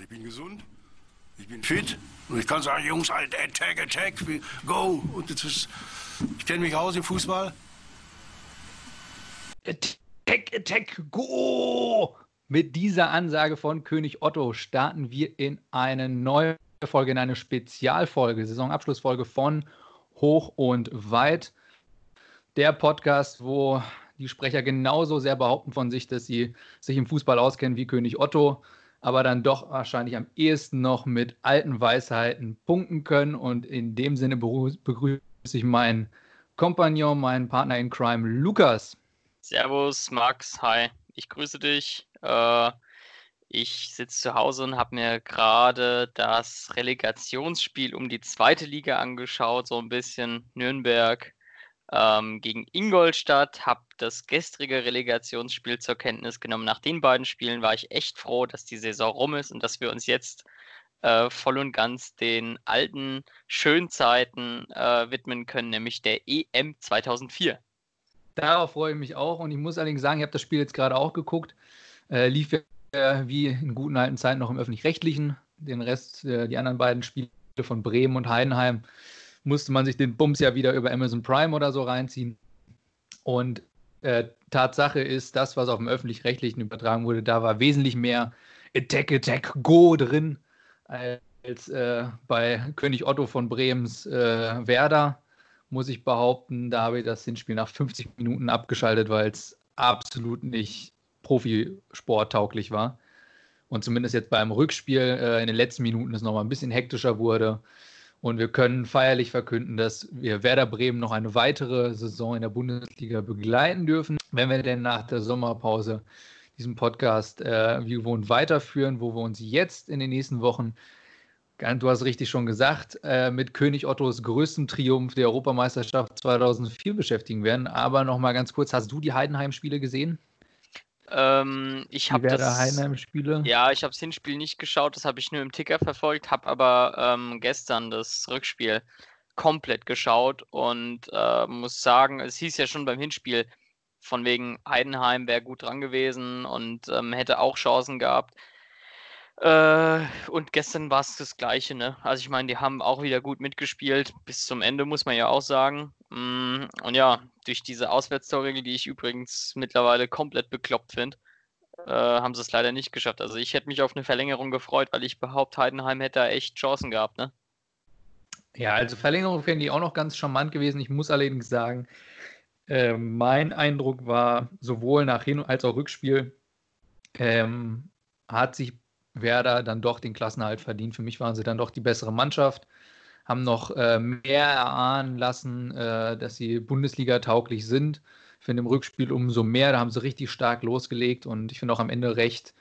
ich bin gesund, ich bin fit und ich kann sagen, Jungs, halt, Attack, Attack, go. Und ist, ich kenne mich aus im Fußball. Attack, Attack, go! Mit dieser Ansage von König Otto starten wir in eine neue Folge, in eine Spezialfolge, Saisonabschlussfolge von Hoch und Weit. Der Podcast, wo die Sprecher genauso sehr behaupten von sich, dass sie sich im Fußball auskennen wie König Otto, aber dann doch wahrscheinlich am ehesten noch mit alten Weisheiten punkten können. Und in dem Sinne begrüße ich meinen Kompagnon, meinen Partner in Crime, Lukas. Servus, Max, hi, ich grüße dich. Äh, ich sitze zu Hause und habe mir gerade das Relegationsspiel um die zweite Liga angeschaut, so ein bisschen Nürnberg ähm, gegen Ingolstadt, habe das gestrige Relegationsspiel zur Kenntnis genommen. Nach den beiden Spielen war ich echt froh, dass die Saison rum ist und dass wir uns jetzt äh, voll und ganz den alten Schönzeiten äh, widmen können, nämlich der EM 2004. Darauf freue ich mich auch und ich muss allerdings sagen, ich habe das Spiel jetzt gerade auch geguckt. Äh, lief ja wie in guten alten Zeiten noch im öffentlich-rechtlichen. Den Rest, äh, die anderen beiden Spiele von Bremen und Heidenheim, musste man sich den Bums ja wieder über Amazon Prime oder so reinziehen. Und äh, Tatsache ist, das, was auf dem öffentlich-rechtlichen übertragen wurde, da war wesentlich mehr Attack, Attack, Go drin, als äh, bei König Otto von Bremens äh, Werder, muss ich behaupten. Da habe ich das Hinspiel nach 50 Minuten abgeschaltet, weil es absolut nicht Profisport-tauglich war. Und zumindest jetzt beim Rückspiel äh, in den letzten Minuten es nochmal ein bisschen hektischer wurde. Und wir können feierlich verkünden, dass wir Werder Bremen noch eine weitere Saison in der Bundesliga begleiten dürfen, wenn wir denn nach der Sommerpause diesen Podcast äh, wie gewohnt weiterführen, wo wir uns jetzt in den nächsten Wochen, du hast richtig schon gesagt, äh, mit König Ottos größtem Triumph der Europameisterschaft 2004 beschäftigen werden. Aber nochmal ganz kurz, hast du die Heidenheim-Spiele gesehen? Ähm, ich habe das. Heidenheim-Spiele? Ja, ich habe das Hinspiel nicht geschaut, das habe ich nur im Ticker verfolgt, habe aber ähm, gestern das Rückspiel komplett geschaut und äh, muss sagen, es hieß ja schon beim Hinspiel, von wegen Heidenheim wäre gut dran gewesen und ähm, hätte auch Chancen gehabt. Äh, und gestern war es das Gleiche, ne? Also ich meine, die haben auch wieder gut mitgespielt, bis zum Ende, muss man ja auch sagen. Mm, und ja, durch diese Auswärtstorregel, die ich übrigens mittlerweile komplett bekloppt finde, äh, haben sie es leider nicht geschafft. Also ich hätte mich auf eine Verlängerung gefreut, weil ich behaupte, Heidenheim hätte da echt Chancen gehabt, ne? Ja, also Verlängerung fände ich auch noch ganz charmant gewesen. Ich muss allerdings sagen, äh, mein Eindruck war, sowohl nach Hin- als auch Rückspiel ähm, hat sich Werder dann doch den Klassenhalt verdient. Für mich waren sie dann doch die bessere Mannschaft, haben noch äh, mehr erahnen lassen, äh, dass sie Bundesliga tauglich sind. Ich finde im Rückspiel umso mehr, da haben sie richtig stark losgelegt und ich finde auch am Ende recht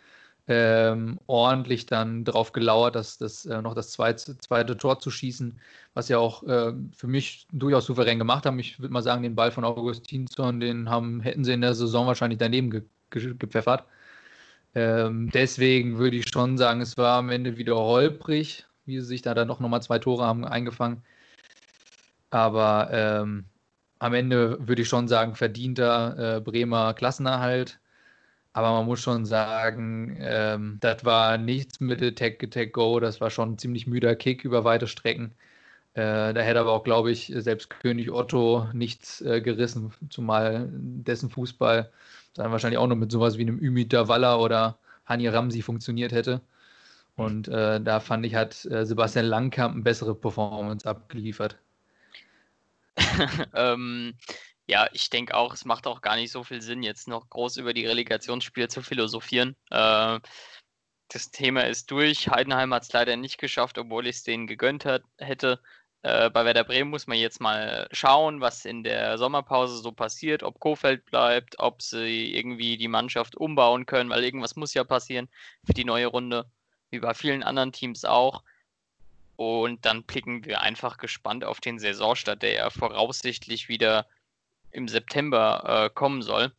ähm, ordentlich dann darauf gelauert, dass das äh, noch das zweite, zweite Tor zu schießen, was ja auch äh, für mich durchaus souverän gemacht haben. Ich würde mal sagen, den Ball von Augustinsson, den haben, hätten sie in der Saison wahrscheinlich daneben ge ge gepfeffert. Ähm, deswegen würde ich schon sagen, es war am Ende wieder holprig, wie sie sich da dann doch nochmal zwei Tore haben eingefangen. Aber ähm, am Ende würde ich schon sagen, verdienter äh, Bremer Klassenerhalt. Aber man muss schon sagen, ähm, das war nichts mit Attack, Attack, Go. Das war schon ein ziemlich müder Kick über weite Strecken. Äh, da hätte aber auch, glaube ich, selbst König Otto nichts äh, gerissen, zumal dessen Fußball dann wahrscheinlich auch noch mit sowas wie einem Ümit Davala oder Hani Ramsi funktioniert hätte. Und äh, da fand ich, hat äh, Sebastian Langkamp eine bessere Performance abgeliefert. ähm, ja, ich denke auch, es macht auch gar nicht so viel Sinn, jetzt noch groß über die Relegationsspiele zu philosophieren. Äh, das Thema ist durch. Heidenheim hat es leider nicht geschafft, obwohl ich es denen gegönnt hat, hätte. Äh, bei Werder Bremen muss man jetzt mal schauen, was in der Sommerpause so passiert, ob Kofeld bleibt, ob sie irgendwie die Mannschaft umbauen können, weil irgendwas muss ja passieren für die neue Runde, wie bei vielen anderen Teams auch. Und dann blicken wir einfach gespannt auf den Saisonstart, der ja voraussichtlich wieder im September äh, kommen soll.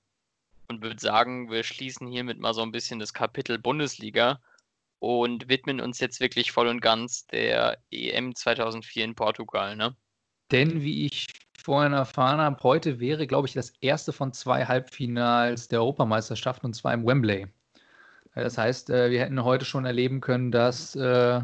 Und würde sagen, wir schließen hiermit mal so ein bisschen das Kapitel Bundesliga und widmen uns jetzt wirklich voll und ganz der EM 2004 in Portugal. Ne? Denn wie ich vorhin erfahren habe, heute wäre, glaube ich, das erste von zwei Halbfinals der Europameisterschaft und zwar im Wembley. Das heißt, äh, wir hätten heute schon erleben können, dass äh,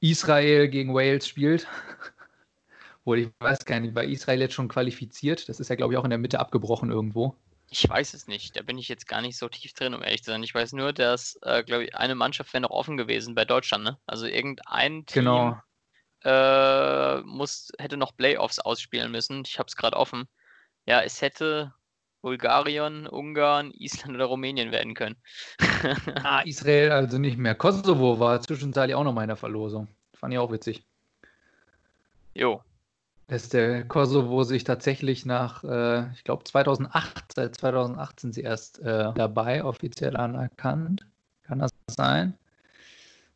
Israel gegen Wales spielt. Obwohl ich weiß gar nicht, war Israel jetzt schon qualifiziert? Das ist ja, glaube ich, auch in der Mitte abgebrochen irgendwo. Ich weiß es nicht. Da bin ich jetzt gar nicht so tief drin, um ehrlich zu sein. Ich weiß nur, dass, äh, glaube ich, eine Mannschaft wäre noch offen gewesen bei Deutschland, ne? Also irgendein Team Genau. äh, muss, hätte noch Playoffs ausspielen müssen. Ich habe es gerade offen. Ja, es hätte Bulgarien, Ungarn, Island oder Rumänien werden können. Ah, Israel also nicht mehr. Kosovo war zwischenzeitlich auch noch mal in der Verlosung. Fand ich auch witzig. jo. Dass der Kosovo sich tatsächlich nach, äh, ich glaube 2008, seit 2008 sind sie erst äh, dabei, offiziell anerkannt. Kann das sein?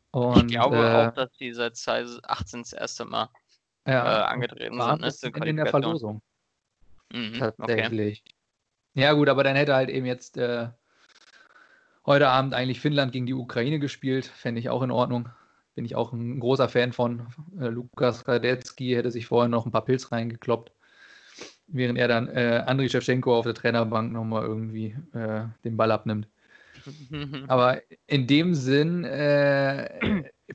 Und, ich glaube äh, auch, dass die seit 2018 das erste Mal ja, äh, angetreten waren sind. Ne, in der. Verlosung. Mhm, okay. Tatsächlich. Ja, gut, aber dann hätte halt eben jetzt äh, heute Abend eigentlich Finnland gegen die Ukraine gespielt. Fände ich auch in Ordnung. Bin ich auch ein großer Fan von. Äh, Lukas Radetzky hätte sich vorher noch ein paar Pilz reingekloppt, während er dann äh, Andriy Shevchenko auf der Trainerbank nochmal irgendwie äh, den Ball abnimmt. Aber in dem Sinn äh,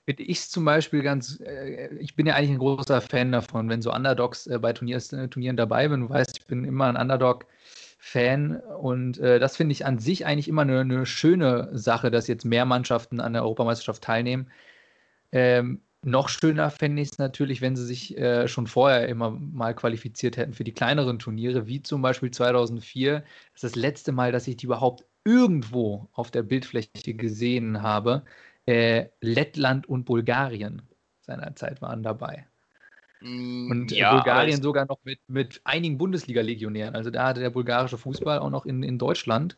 finde ich es zum Beispiel ganz, äh, ich bin ja eigentlich ein großer Fan davon, wenn so Underdogs äh, bei Turniers, äh, Turnieren dabei bin. Du weißt, ich bin immer ein Underdog-Fan und äh, das finde ich an sich eigentlich immer eine, eine schöne Sache, dass jetzt mehr Mannschaften an der Europameisterschaft teilnehmen. Ähm, noch schöner fände ich es natürlich, wenn sie sich äh, schon vorher immer mal qualifiziert hätten für die kleineren Turniere, wie zum Beispiel 2004. Das ist das letzte Mal, dass ich die überhaupt irgendwo auf der Bildfläche gesehen habe. Äh, Lettland und Bulgarien seinerzeit waren dabei. Mm, Und äh, ja, Bulgarien sogar noch mit, mit einigen Bundesliga-Legionären. Also da hatte der bulgarische Fußball auch noch in, in Deutschland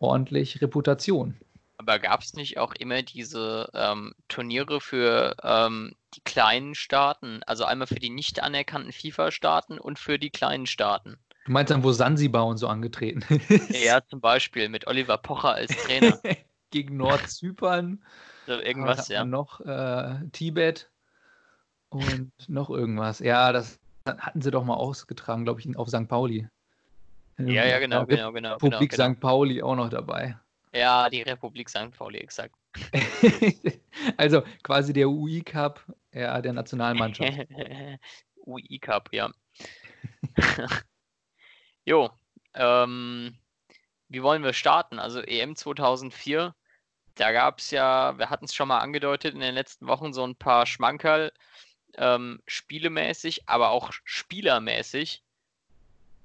ordentlich Reputation. Aber gab es nicht auch immer diese ähm, Turniere für ähm, die kleinen Staaten? Also einmal für die nicht anerkannten FIFA-Staaten und für die kleinen Staaten. Du meinst dann, wo Sansibar und so angetreten ist? Ja, zum Beispiel mit Oliver Pocher als Trainer. Gegen Nordzypern. So Was irgendwas, ja. noch? Äh, Tibet und noch irgendwas. Ja, das hatten sie doch mal ausgetragen, glaube ich, auf St. Pauli. Ja, ja, genau, genau, genau. genau, Republik genau. St. Pauli auch noch dabei. Ja, die Republik St. Pauli, exakt. also quasi der UI Cup ja, der Nationalmannschaft. UI Cup, ja. jo, ähm, wie wollen wir starten? Also EM 2004, da gab es ja, wir hatten es schon mal angedeutet in den letzten Wochen, so ein paar Schmankerl, ähm, spielemäßig, aber auch spielermäßig.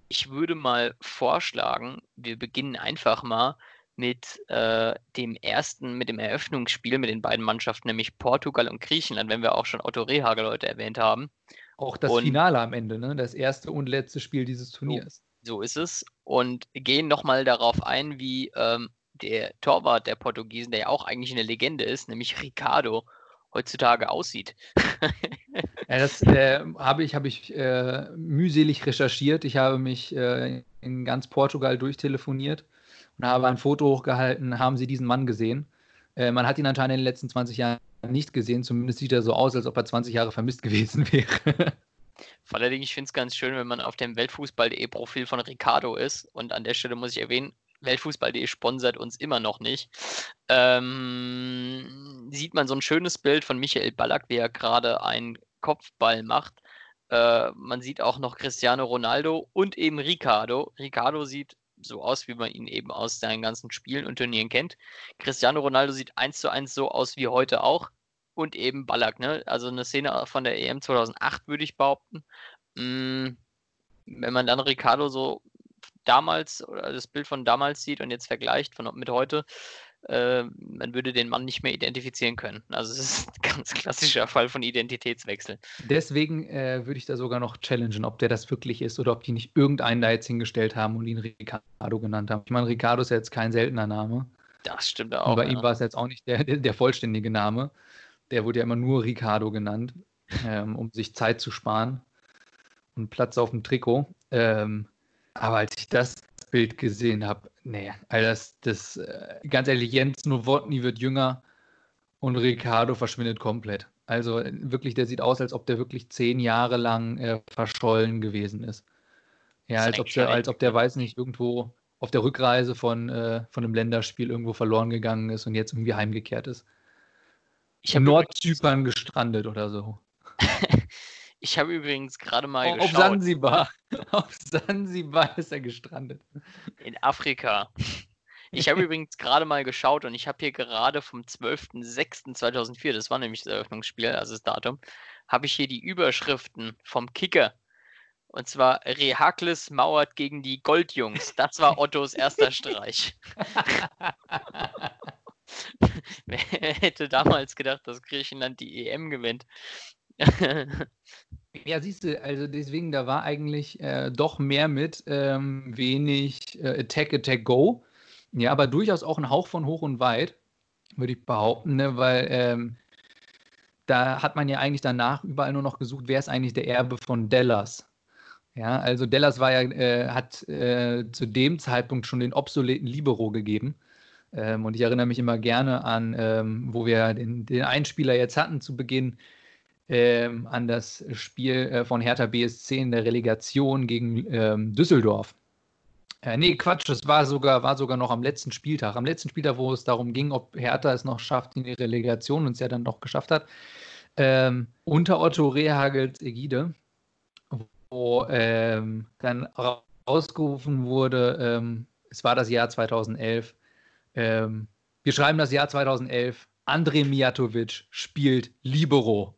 Ich würde mal vorschlagen, wir beginnen einfach mal mit äh, dem ersten, mit dem Eröffnungsspiel mit den beiden Mannschaften, nämlich Portugal und Griechenland, wenn wir auch schon Otto Rehagel heute erwähnt haben. Auch das Und- Finale am Ende, ne? Das erste und letzte Spiel dieses Turniers. So ist es. Und gehen nochmal darauf ein, wie ähm, der Torwart der Portugiesen, der ja auch eigentlich eine Legende ist, nämlich Ricardo, heutzutage aussieht. Ja, das äh, habe ich, habe ich äh, mühselig recherchiert. Ich habe mich äh, in ganz Portugal durchtelefoniert und habe ein Foto hochgehalten. Haben Sie diesen Mann gesehen? Äh, man hat ihn anscheinend in den letzten 20 Jahren nicht gesehen. Zumindest sieht er so aus, als ob er 20 Jahre vermisst gewesen wäre. Vor allen Dingen, ich finde es ganz schön, wenn man auf dem Weltfußball.de Profil von Ricardo ist. Und an der Stelle muss ich erwähnen, Weltfußball.de sponsert uns immer noch nicht. Ähm, sieht man so ein schönes Bild von Michael Ballack, wie er gerade einen Kopfball macht. Äh, man sieht auch noch Cristiano Ronaldo und eben Ricardo. Ricardo sieht so aus, wie man ihn eben aus seinen ganzen Spielen und Turnieren kennt. Cristiano Ronaldo sieht eins zu eins so aus wie heute auch. Und eben Ballack, ne? Also eine Szene von der EM 2008, würde ich behaupten. Mm, wenn man dann Ricardo so damals oder das Bild von damals sieht und jetzt vergleicht von, mit heute, äh, man würde den Mann nicht mehr identifizieren können. Also es ist ein ganz klassischer Fall von Identitätswechsel. Deswegen äh, würde ich da sogar noch challengen, ob der das wirklich ist oder ob die nicht irgendeinen da jetzt hingestellt haben und ihn Ricardo genannt haben. Ich meine, Ricardo ist ja jetzt kein seltener Name. Das stimmt Und auch. bei ja. ihm war es jetzt auch nicht der, der, der vollständige Name. Der wurde ja immer nur Ricardo genannt, ähm, um sich Zeit zu sparen und Platz auf dem Trikot. Ähm, aber als ich das Bild gesehen habe, nee, also das, das äh, ganz ehrlich, Jens Nowotny wird jünger und Ricardo verschwindet komplett. Also äh, wirklich, der sieht aus, als ob der wirklich zehn Jahre lang äh, verschollen gewesen ist. Ja, Ist als ob, der, als ob der, weiß nicht, irgendwo auf der Rückreise von, äh, von einem Länderspiel irgendwo verloren gegangen ist und jetzt irgendwie heimgekehrt ist. Ich habe Nordzypern gestrandet oder so. ich habe übrigens gerade mal Auf geschaut. Sansibar. Auf Sansibar ist er gestrandet. In Afrika. Ich habe übrigens gerade mal geschaut und ich habe hier gerade vom 12.06.2004, das war nämlich das Eröffnungsspiel, also das Datum, habe ich hier die Überschriften vom Kicker. Und zwar Rehakles mauert gegen die Goldjungs. Das war Ottos erster Streich. Wer hätte damals gedacht, dass Griechenland die EM gewinnt? Ja, siehst du, also deswegen, da war eigentlich äh, doch mehr mit ähm, wenig äh, Attack, Attack, Go. Ja, aber durchaus auch ein Hauch von hoch und weit, würde ich behaupten, ne? weil ähm, da hat man ja eigentlich danach überall nur noch gesucht, wer ist eigentlich der Erbe von Dallas. Ja, also Dallas war ja, äh, hat äh, zu dem Zeitpunkt schon den obsoleten Libero gegeben. Ähm, und ich erinnere mich immer gerne an, ähm, wo wir den, den Einspieler jetzt hatten zu Beginn, ähm, an das Spiel äh, von Hertha BSC in der Relegation gegen ähm, Düsseldorf. Äh, nee, Quatsch, das war sogar, war sogar noch am letzten Spieltag. Am letzten Spieltag, wo es darum ging, ob Hertha es noch schafft in die Relegation und es ja dann noch geschafft hat. Ähm, unter Otto Rehagels Ägide, wo ähm, dann rausgerufen wurde, ähm, es war das Jahr 2011. Ähm, wir schreiben das Jahr 2011. André Mijatovic spielt Libero.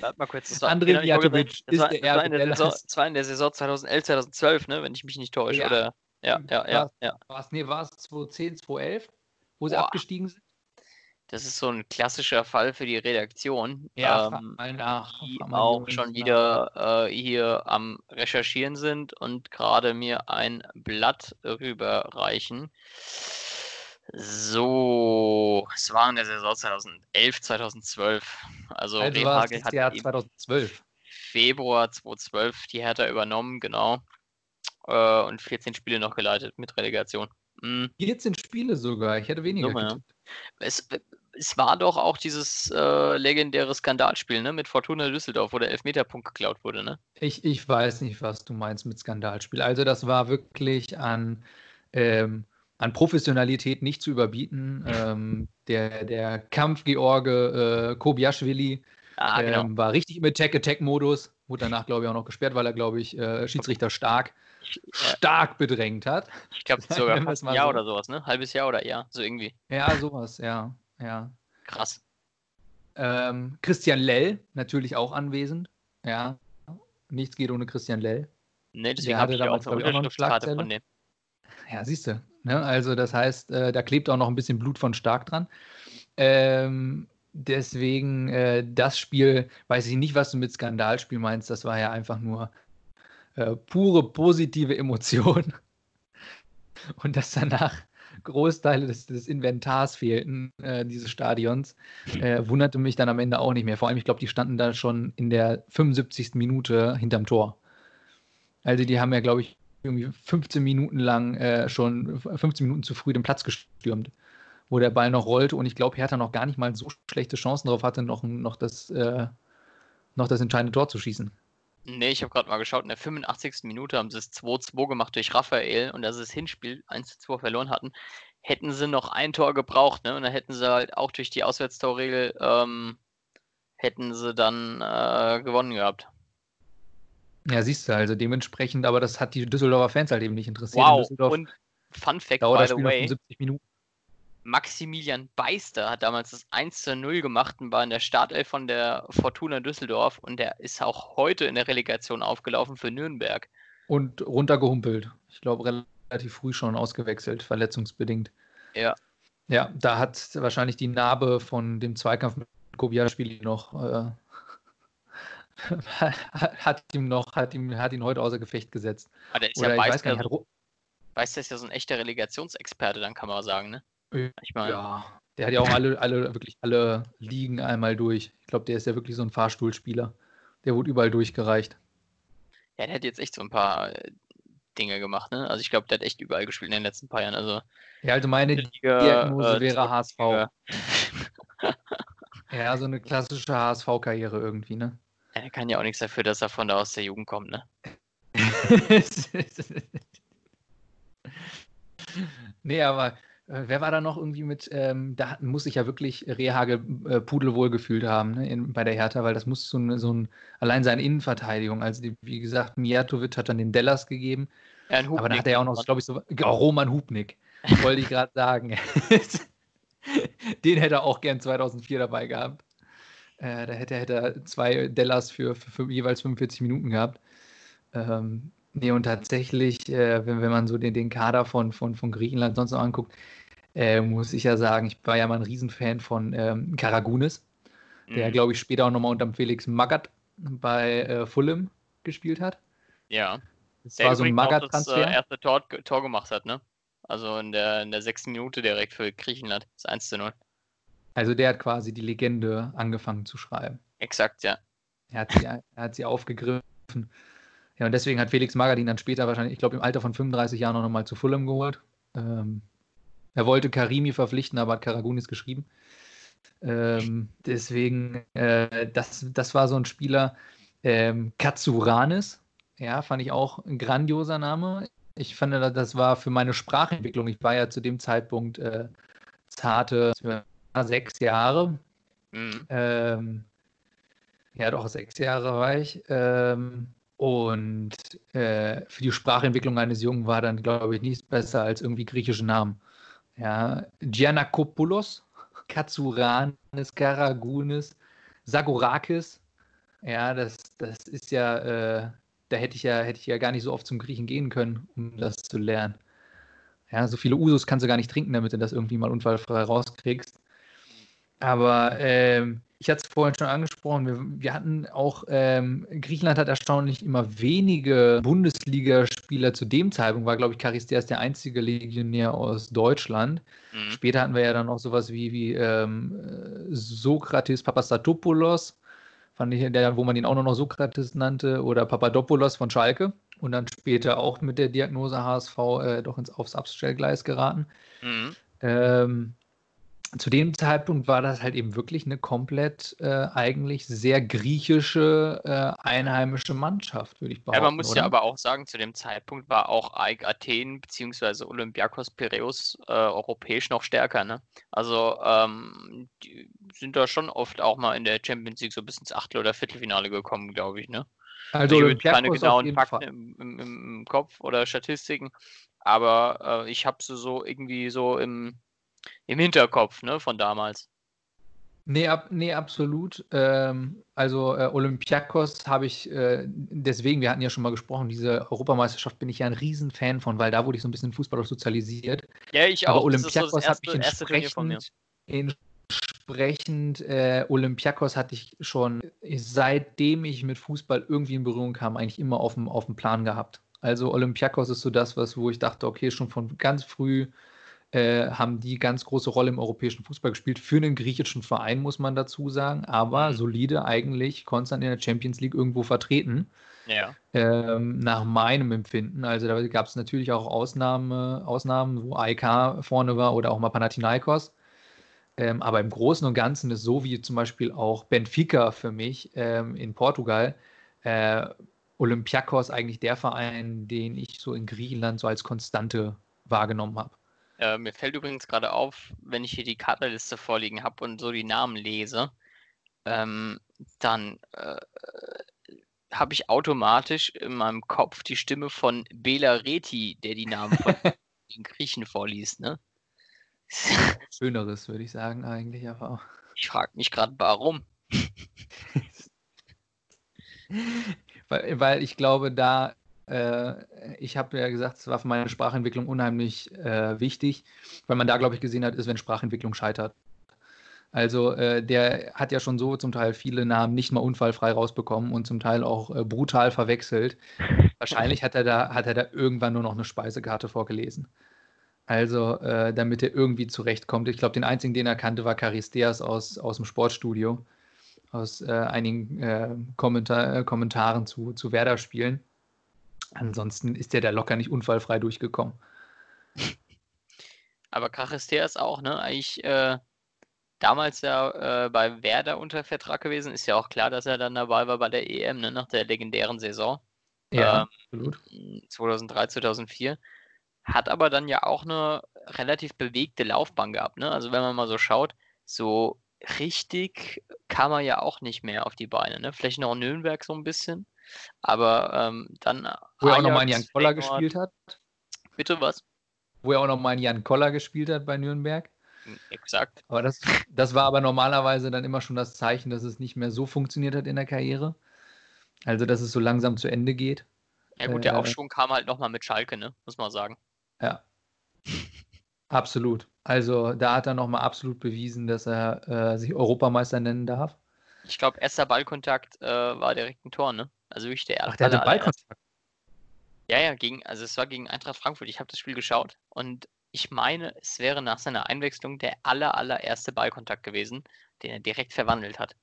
Warte mal kurz. Das André genau, Mijatovic ist war, der war Erbe in der Dallas. Saison, das war in der Saison 2011, 2012, ne, wenn ich mich nicht täusche. Ja. Oder? Ja, ja, ja, War's- ja. War's, nee, war es 2010, 2011, wo sie Boah. abgestiegen sind? Das ist so ein klassischer Fall für die Redaktion. frag ähm, nach. die auch schon wieder äh, hier am Recherchieren sind und gerade mir ein Blatt rüberreichen. So, es war in der Saison 2011, 2012. Also, Also Rehagel hat Jahr im 2012. Februar 2012 die Hertha übernommen, genau. Äh, und 14 Spiele noch geleitet mit Relegation. Mm. 14 Spiele sogar. Ich hätte weniger Summe, ja. Es, es war doch auch dieses äh, legendäre Skandalspiel, ne? Mit Fortuna Düsseldorf, wo der Elfmeterpunkt geklaut wurde, ne? Ich, ich weiß nicht, was du meinst mit Skandalspiel. Also das war wirklich an, ähm, an Professionalität nicht zu überbieten. Ähm, der, der Kampf George äh, Kobiaschwili Ah, genau. ähm, war richtig im Attack-Attack-Modus. Wurde danach, glaube ich, auch noch gesperrt, weil er, glaube ich, äh, Schiedsrichter stark, Ich, stark bedrängt hat. ich glaube sogar ein Jahr so. oder sowas, ne? Halbes Jahr oder Jahr, so irgendwie. Ja, sowas, ja. ja. Krass. Ähm, Christian Lell, natürlich auch anwesend. Ja. Nichts geht ohne Christian Lell. Ne, deswegen habe ich ja damals, auch eine noch eine Unterschriftskarte von dem. Ja, siehst du. Ne? Also, das heißt, äh, da klebt auch noch ein bisschen Blut von Stark dran. Ähm, deswegen, äh, das Spiel, weiß ich nicht, was du mit Skandalspiel meinst. Das war ja einfach nur äh, pure positive Emotion. Und dass danach Großteile des, des Inventars fehlten, äh, dieses Stadions, äh, wunderte mich dann am Ende auch nicht mehr. Vor allem, ich glaube, die standen da schon in der 75. Minute hinterm Tor. Also, die haben ja, glaube ich, irgendwie 15 Minuten lang äh, schon 15 Minuten zu früh den Platz gestürmt, wo der Ball noch rollte und ich glaube, Hertha noch gar nicht mal so schlechte Chancen drauf hatte, noch, noch, das, äh, noch das entscheidende Tor zu schießen. Ne, ich habe gerade mal geschaut, in der 85. Minute haben sie es 2-2 gemacht durch Raphael und als sie das Hinspiel 1-2 verloren hatten, hätten sie noch ein Tor gebraucht, ne? Und dann hätten sie halt auch durch die Auswärtstorregel ähm, hätten sie dann äh, gewonnen gehabt. Ja, siehst du, also dementsprechend, aber das hat die Düsseldorfer Fans halt eben nicht interessiert. In Wow. Düsseldorf Und Fun Fact, by das the way, 75 Minuten. Maximilian Beister hat damals das 1 zu 0 gemacht und war in der Startelf von der Fortuna Düsseldorf und der ist auch heute in der Relegation aufgelaufen für Nürnberg. Und runtergehumpelt. Ich glaube, relativ früh schon ausgewechselt, verletzungsbedingt. Ja. Ja, da hat wahrscheinlich die Narbe von dem Zweikampf mit Kobiaschwili noch äh, hat ihm noch, hat ihm, hat ihn heute außer Gefecht gesetzt. Aber der ist Oder ja weiß hat Ro- Beister ist ja so ein echter Relegationsexperte, dann kann man sagen, ne? Ich meine, ja, der hat ja auch alle, alle, wirklich alle Ligen einmal durch. Ich glaube, der ist ja wirklich so ein Fahrstuhlspieler. Der wurde überall durchgereicht. ja, der hat jetzt echt so ein paar äh, Dinge gemacht, ne? Also ich glaube, der hat echt überall gespielt in den letzten paar Jahren. Also Ja, also meine Liga, Diagnose äh, wäre HSV. Ja, so eine klassische HSV-Karriere irgendwie, ne? Er kann ja auch nichts dafür, dass er von da aus der Jugend kommt, ne? nee, aber äh, wer war da noch irgendwie mit, ähm, da muss sich ja wirklich Rehagel äh, pudelwohl gefühlt haben ne, in, bei der Hertha, weil das muss so, eine, so ein, allein seine Innenverteidigung, also die, wie gesagt, Mijatovic hat dann den Dellas gegeben, ja, aber da hat er ja auch noch, glaube ich, so, oh, Roman Hubnik, wollte ich gerade sagen. den hätte er auch gern 2004 dabei gehabt. Äh, da hätte, hätte er zwei Dellas für, für, für jeweils 45 Minuten gehabt. Ähm, nee, und tatsächlich, äh, wenn, wenn man so den, den Kader von, von, von Griechenland sonst noch anguckt, äh, muss ich ja sagen, ich war ja mal ein Riesenfan von ähm, Karagunis, der, mhm. glaube ich, später auch nochmal unter Felix Magath bei äh, Fulham gespielt hat. Ja. Das der war so ein Magath-Transfer. das äh, erste Tor, Tor gemacht hat, ne? Also in der, in der sechsten Minute direkt für Griechenland. Das 1 zu 0. Also der hat quasi die Legende angefangen zu schreiben. Exakt, ja. Er hat sie, er hat sie aufgegriffen. Ja, und deswegen hat Felix Magath ihn dann später wahrscheinlich, ich glaube, im Alter von 35 Jahren noch mal zu Fulham geholt. Ähm, er wollte Karimi verpflichten, aber hat Karagunis geschrieben. Ähm, deswegen, äh, das, das war so ein Spieler. Ähm, Katsuranis, ja, fand ich auch ein grandioser Name. Ich fand, das war für meine Sprachentwicklung. Ich war ja zu dem Zeitpunkt äh, zarte sechs Jahre. Mhm. Ähm, ja, doch, sechs Jahre war ich. Ähm, und äh, für die Sprachentwicklung eines Jungen war dann, glaube ich, nichts besser als irgendwie griechische Namen. Ja, Giannakopoulos, Katsuranis, Karagunis, Sagorakis. Ja, das, das ist ja, äh, da hätte ich ja, hätte ich ja gar nicht so oft zum Griechen gehen können, um das zu lernen. Ja, so viele Usus kannst du gar nicht trinken, damit du das irgendwie mal unfallfrei rauskriegst. Aber ähm, ich hatte es vorhin schon angesprochen, wir, wir hatten auch, ähm, Griechenland hat erstaunlich immer wenige Bundesligaspieler zu dem Zeitpunkt, war, glaube ich, Charisteas der einzige Legionär aus Deutschland. Mhm. Später hatten wir ja dann auch sowas wie, wie ähm, Sokrates Papastatopoulos, fand ich, der, wo man ihn auch noch Sokrates nannte, oder Papadopoulos von Schalke. Und dann später auch mit der Diagnose HSV äh, doch ins, aufs Abstellgleis geraten. Mhm. Ähm, zu dem Zeitpunkt war das halt eben wirklich eine komplett äh, eigentlich sehr griechische äh, einheimische Mannschaft, würde ich behaupten. Ja, man muss oder? ja aber auch sagen, zu dem Zeitpunkt war auch Athen bzw. Olympiakos Piräus äh, europäisch noch stärker. Ne? Also ähm, die sind da schon oft auch mal in der Champions League so bis ins Achtel- oder Viertelfinale gekommen, glaube ich. Ne? Also ich habe keine genauen Fakten im, im, im, Kopf oder Statistiken, aber äh, ich habe sie so irgendwie so im im Hinterkopf, ne, von damals. Nee, ab, nee absolut. Ähm, also äh, Olympiakos habe ich, äh, deswegen, wir hatten ja schon mal gesprochen, diese Europameisterschaft bin ich ja ein Riesenfan von, weil da wurde ich so ein bisschen Fußballer sozialisiert. Ja, ich auch. Aber Olympiakos so hat mich entsprechend, entsprechend äh, Olympiakos hatte ich schon, seitdem ich mit Fußball irgendwie in Berührung kam, eigentlich immer auf dem, auf dem Plan gehabt. Also Olympiakos ist so das, was, wo ich dachte, okay, schon von ganz früh äh, haben die ganz große Rolle im europäischen Fußball gespielt. Für einen griechischen Verein muss man dazu sagen, aber mhm. solide eigentlich konstant in der Champions League irgendwo vertreten. Ja. Ähm, nach meinem Empfinden. Also da gab es natürlich auch Ausnahme, Ausnahmen, wo AEK vorne war oder auch mal Panathinaikos. Ähm, aber im Großen und Ganzen ist so wie zum Beispiel auch Benfica für mich ähm, in Portugal, äh, Olympiakos eigentlich der Verein, den ich so in Griechenland so als Konstante wahrgenommen habe. Äh, mir fällt übrigens gerade auf, wenn ich hier die Kaderliste vorliegen habe und so die Namen lese, ähm, dann äh, habe ich automatisch in meinem Kopf die Stimme von Bela Reti, der die Namen von den Griechen vorliest. Ne? Schöneres, würde ich sagen, eigentlich, aber auch. Ich frage mich gerade, warum. weil, weil ich glaube, da äh, ich habe ja gesagt, es war für meine Sprachentwicklung unheimlich äh, wichtig, weil man da, glaube ich, gesehen hat, ist, wenn Sprachentwicklung scheitert. Also äh, der hat ja schon so zum Teil viele Namen nicht mal unfallfrei rausbekommen und zum Teil auch äh, brutal verwechselt. Wahrscheinlich hat er, da, hat er da irgendwann nur noch eine Speisekarte vorgelesen. Also, äh, damit er irgendwie zurechtkommt. Ich glaube, den einzigen, den er kannte, war Charisteas aus, aus dem Sportstudio, aus äh, einigen äh, Kommentar Kommentaren zu, zu Werder-Spielen. Ansonsten ist der da locker nicht unfallfrei durchgekommen. Aber Krachistea ist auch, ne, eigentlich äh, damals ja äh, bei Werder unter Vertrag gewesen. Ist ja auch klar, dass er dann dabei war bei der EM, ne, nach der legendären Saison. Ja, ähm, absolut. 2003, 2004. hat aber dann ja auch eine relativ bewegte Laufbahn gehabt. Ne? Also wenn man mal so schaut, so richtig kam er ja auch nicht mehr auf die Beine. Ne? Vielleicht noch Nürnberg so ein bisschen, aber ähm, dann. Wo er auch nochmal in Jan Koller gespielt hat. Bitte was? Wo er auch nochmal in Jan Koller gespielt hat bei Nürnberg. Hm, exakt. Aber das, das war aber normalerweise dann immer schon das Zeichen, dass es nicht mehr so funktioniert hat in der Karriere. Also, dass es so langsam zu Ende geht. Ja, gut, der äh, Aufschwung kam halt nochmal mit Schalke, ne? muss man sagen. Ja. Absolut. Also, da hat er nochmal absolut bewiesen, dass er äh, sich Europameister nennen darf. Ich glaube, erster Ballkontakt äh, war direkt ein Tor, ne? Also wirklich der erste. Ach, der hatte Ballkontakt. Ja, ja, gegen, also es war gegen Eintracht Frankfurt. Ich habe das Spiel geschaut und ich meine, es wäre nach seiner Einwechslung der aller, allererste Ballkontakt gewesen, den er direkt verwandelt hat.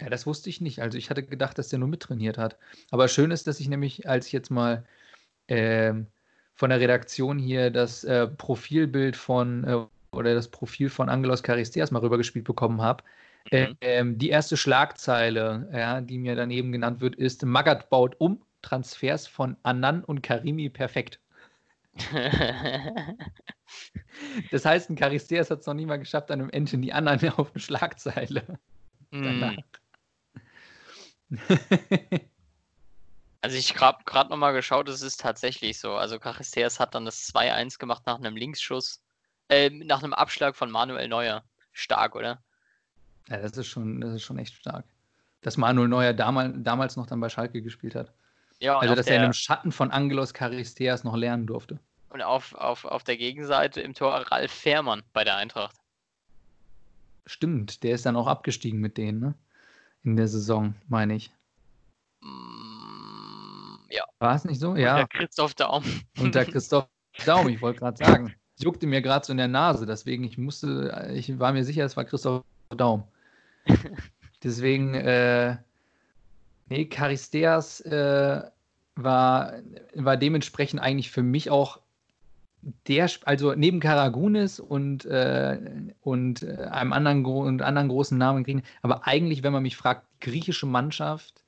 Ja, das wusste ich nicht. Also ich hatte gedacht, dass der nur mittrainiert hat. Aber schön ist, dass ich nämlich, als ich jetzt mal äh, von der Redaktion hier das äh, Profilbild von äh, oder das Profil von Angelos Charisteas mal rübergespielt bekommen habe, mhm. Ähm, die erste Schlagzeile, ja, die mir dann eben genannt wird, ist Magath baut um, Transfers von Anan und Karimi perfekt. das heißt, ein Charisteas hat es noch nie mal geschafft, an einem die anderen auf eine Schlagzeile. Mm. also ich habe gerade nochmal geschaut, es ist tatsächlich so. Also Charisteas hat dann das 2-1 gemacht nach einem Linksschuss, äh, nach einem Abschlag von Manuel Neuer. Stark, oder? Ja, das ist schon, das ist schon echt stark. Dass Manuel Neuer damals, damals noch dann bei Schalke gespielt hat. Ja, also, dass er in dem Schatten von Angelos Charisteas noch lernen durfte. Und auf, auf, auf der Gegenseite im Tor Ralf Fährmann bei der Eintracht. Stimmt, der ist dann auch abgestiegen mit denen, ne? In der Saison, meine ich. Mm, ja. War es nicht so? Ja. Unter Christoph Daum. Unter Christoph Daum, ich wollte gerade sagen. Es juckte mir gerade so in der Nase, deswegen ich musste, ich war mir sicher, es war Christoph Daum. Deswegen, äh, nee, Charisteas äh, war, war dementsprechend eigentlich für mich auch der, also neben Karagunis und, äh, und äh, einem anderen, und anderen großen Namen kriegen, aber eigentlich, wenn man mich fragt, griechische Mannschaft,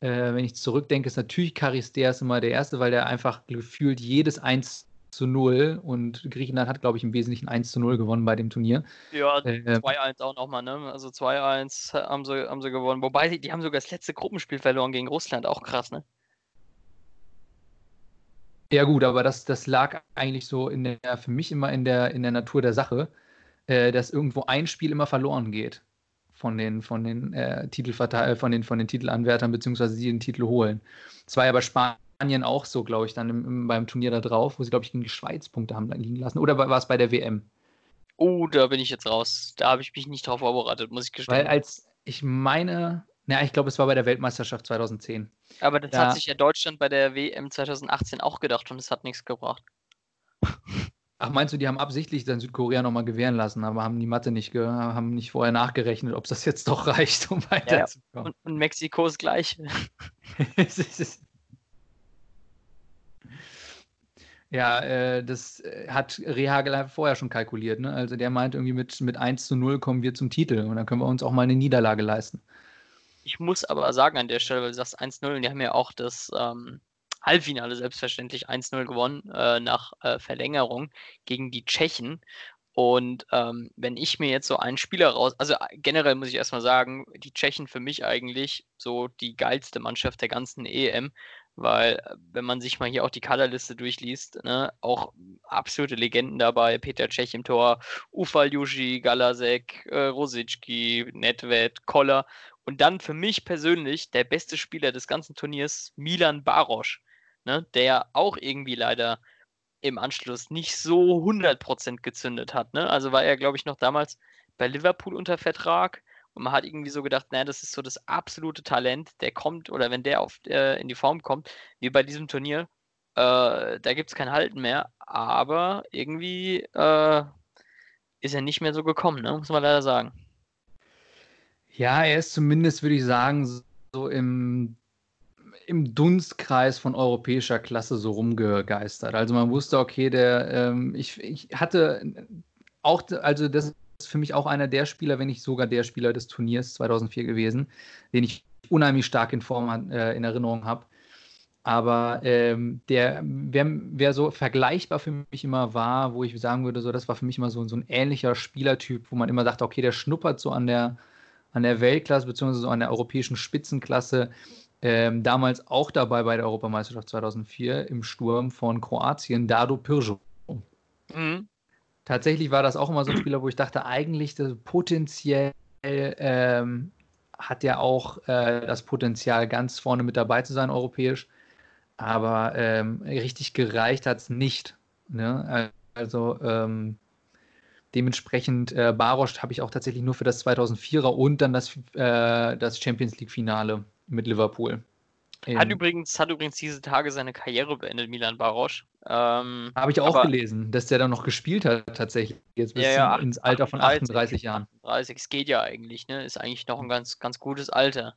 äh, wenn ich zurückdenke, ist natürlich Charisteas immer der Erste, weil der einfach gefühlt jedes 1 zu 0 und Griechenland hat, glaube ich, im Wesentlichen 1 zu 0 gewonnen bei dem Turnier. Ja, äh, 2-1 auch nochmal, ne? Also 2-1 haben sie, haben sie gewonnen. Wobei, die, die haben sogar das letzte Gruppenspiel verloren gegen Russland, auch krass, ne? Ja, gut, aber das, das lag eigentlich so in der, für mich immer in der, in der Natur der Sache, äh, dass irgendwo ein Spiel immer verloren geht von den, von den, äh, Titelverteil von den, von den Titelanwärtern, beziehungsweise die den Titel holen. Es war ja bei Spanien auch so, glaube ich, dann im, im, beim Turnier da drauf, wo sie, glaube ich, gegen die Schweiz Punkte haben liegen lassen. Oder war es bei der WM? Oh, da bin ich jetzt raus. Da habe ich mich nicht drauf vorbereitet, muss ich gestehen. Weil als, ich meine, na, ich glaube, es war bei der Weltmeisterschaft 2010. Aber das da, hat sich ja Deutschland bei der WM 2018 auch gedacht und es hat nichts gebracht. Ach, meinst du, die haben absichtlich dann Südkorea nochmal gewähren lassen, aber haben die Mathe nicht, haben nicht vorher nachgerechnet, ob das jetzt doch reicht, um weiterzukommen? Ja, und, und Mexiko ist gleich. ja, äh, das äh, hat Rehagel vorher schon kalkuliert. Ne? Also der meint irgendwie mit, mit 1 zu 0 kommen wir zum Titel und dann können wir uns auch mal eine Niederlage leisten. Ich muss aber sagen an der Stelle, weil du sagst 1-0, die haben ja auch das ähm, Halbfinale selbstverständlich 1-0 gewonnen äh, nach äh, Verlängerung gegen die Tschechen. Und ähm, wenn ich mir jetzt so einen Spieler raus, also generell muss ich erstmal sagen, die Tschechen für mich eigentlich so die geilste Mannschaft der ganzen EM, weil wenn man sich mal hier auch die Kaderliste durchliest, ne, auch absolute Legenden dabei, Peter Tschech im Tor, Ufal Jushi, Galasek, äh, Rosicki, Nedved, Koller und dann für mich persönlich der beste Spieler des ganzen Turniers, Milan Barosch, ne, der auch irgendwie leider im Anschluss nicht so 100% gezündet hat. Ne? Also war er, glaube ich, noch damals bei Liverpool unter Vertrag und man hat irgendwie so gedacht, naja, das ist so das absolute Talent, der kommt, oder wenn der auf, äh, in die Form kommt, wie bei diesem Turnier, äh, da gibt es kein Halten mehr, aber irgendwie äh, ist er nicht mehr so gekommen, ne? muss man leider sagen. Ja, er ist zumindest, würde ich sagen, so im, im Dunstkreis von europäischer Klasse so rumgegeistert. Also man wusste, okay, der, ähm, ich, ich hatte auch, also das für mich auch einer der Spieler, wenn nicht sogar der Spieler des Turniers 2004 gewesen, den ich unheimlich stark in Form äh, in Erinnerung habe. Aber ähm, der, wer, wer, so vergleichbar für mich immer war, wo ich sagen würde, so, das war für mich immer so, so ein ähnlicher Spielertyp, wo man immer sagt, okay, der schnuppert so an der, an der Weltklasse beziehungsweise so an der europäischen Spitzenklasse. Ähm, damals auch dabei bei der Europameisterschaft 2004 im Sturm von Kroatien, Dado Pirjo. Mhm. Tatsächlich war das auch immer so ein Spieler, wo ich dachte, eigentlich das potenziell ähm, hat er auch äh, das Potenzial, ganz vorne mit dabei zu sein, europäisch. Aber ähm, richtig gereicht hat es nicht. Ne? Also ähm, dementsprechend äh, Barosch habe ich auch tatsächlich nur für das 2004er und dann das, äh, das Champions League-Finale mit Liverpool. Hat übrigens, hat übrigens diese Tage seine Karriere beendet, Milan Barosch. Ähm, Habe ich auch gelesen, dass der dann noch gespielt hat, tatsächlich. Jetzt bis ja, ja, ins Alter 38, von 38 Jahren. 38, es geht ja eigentlich, ne? Ist eigentlich noch ein ganz, ganz gutes Alter.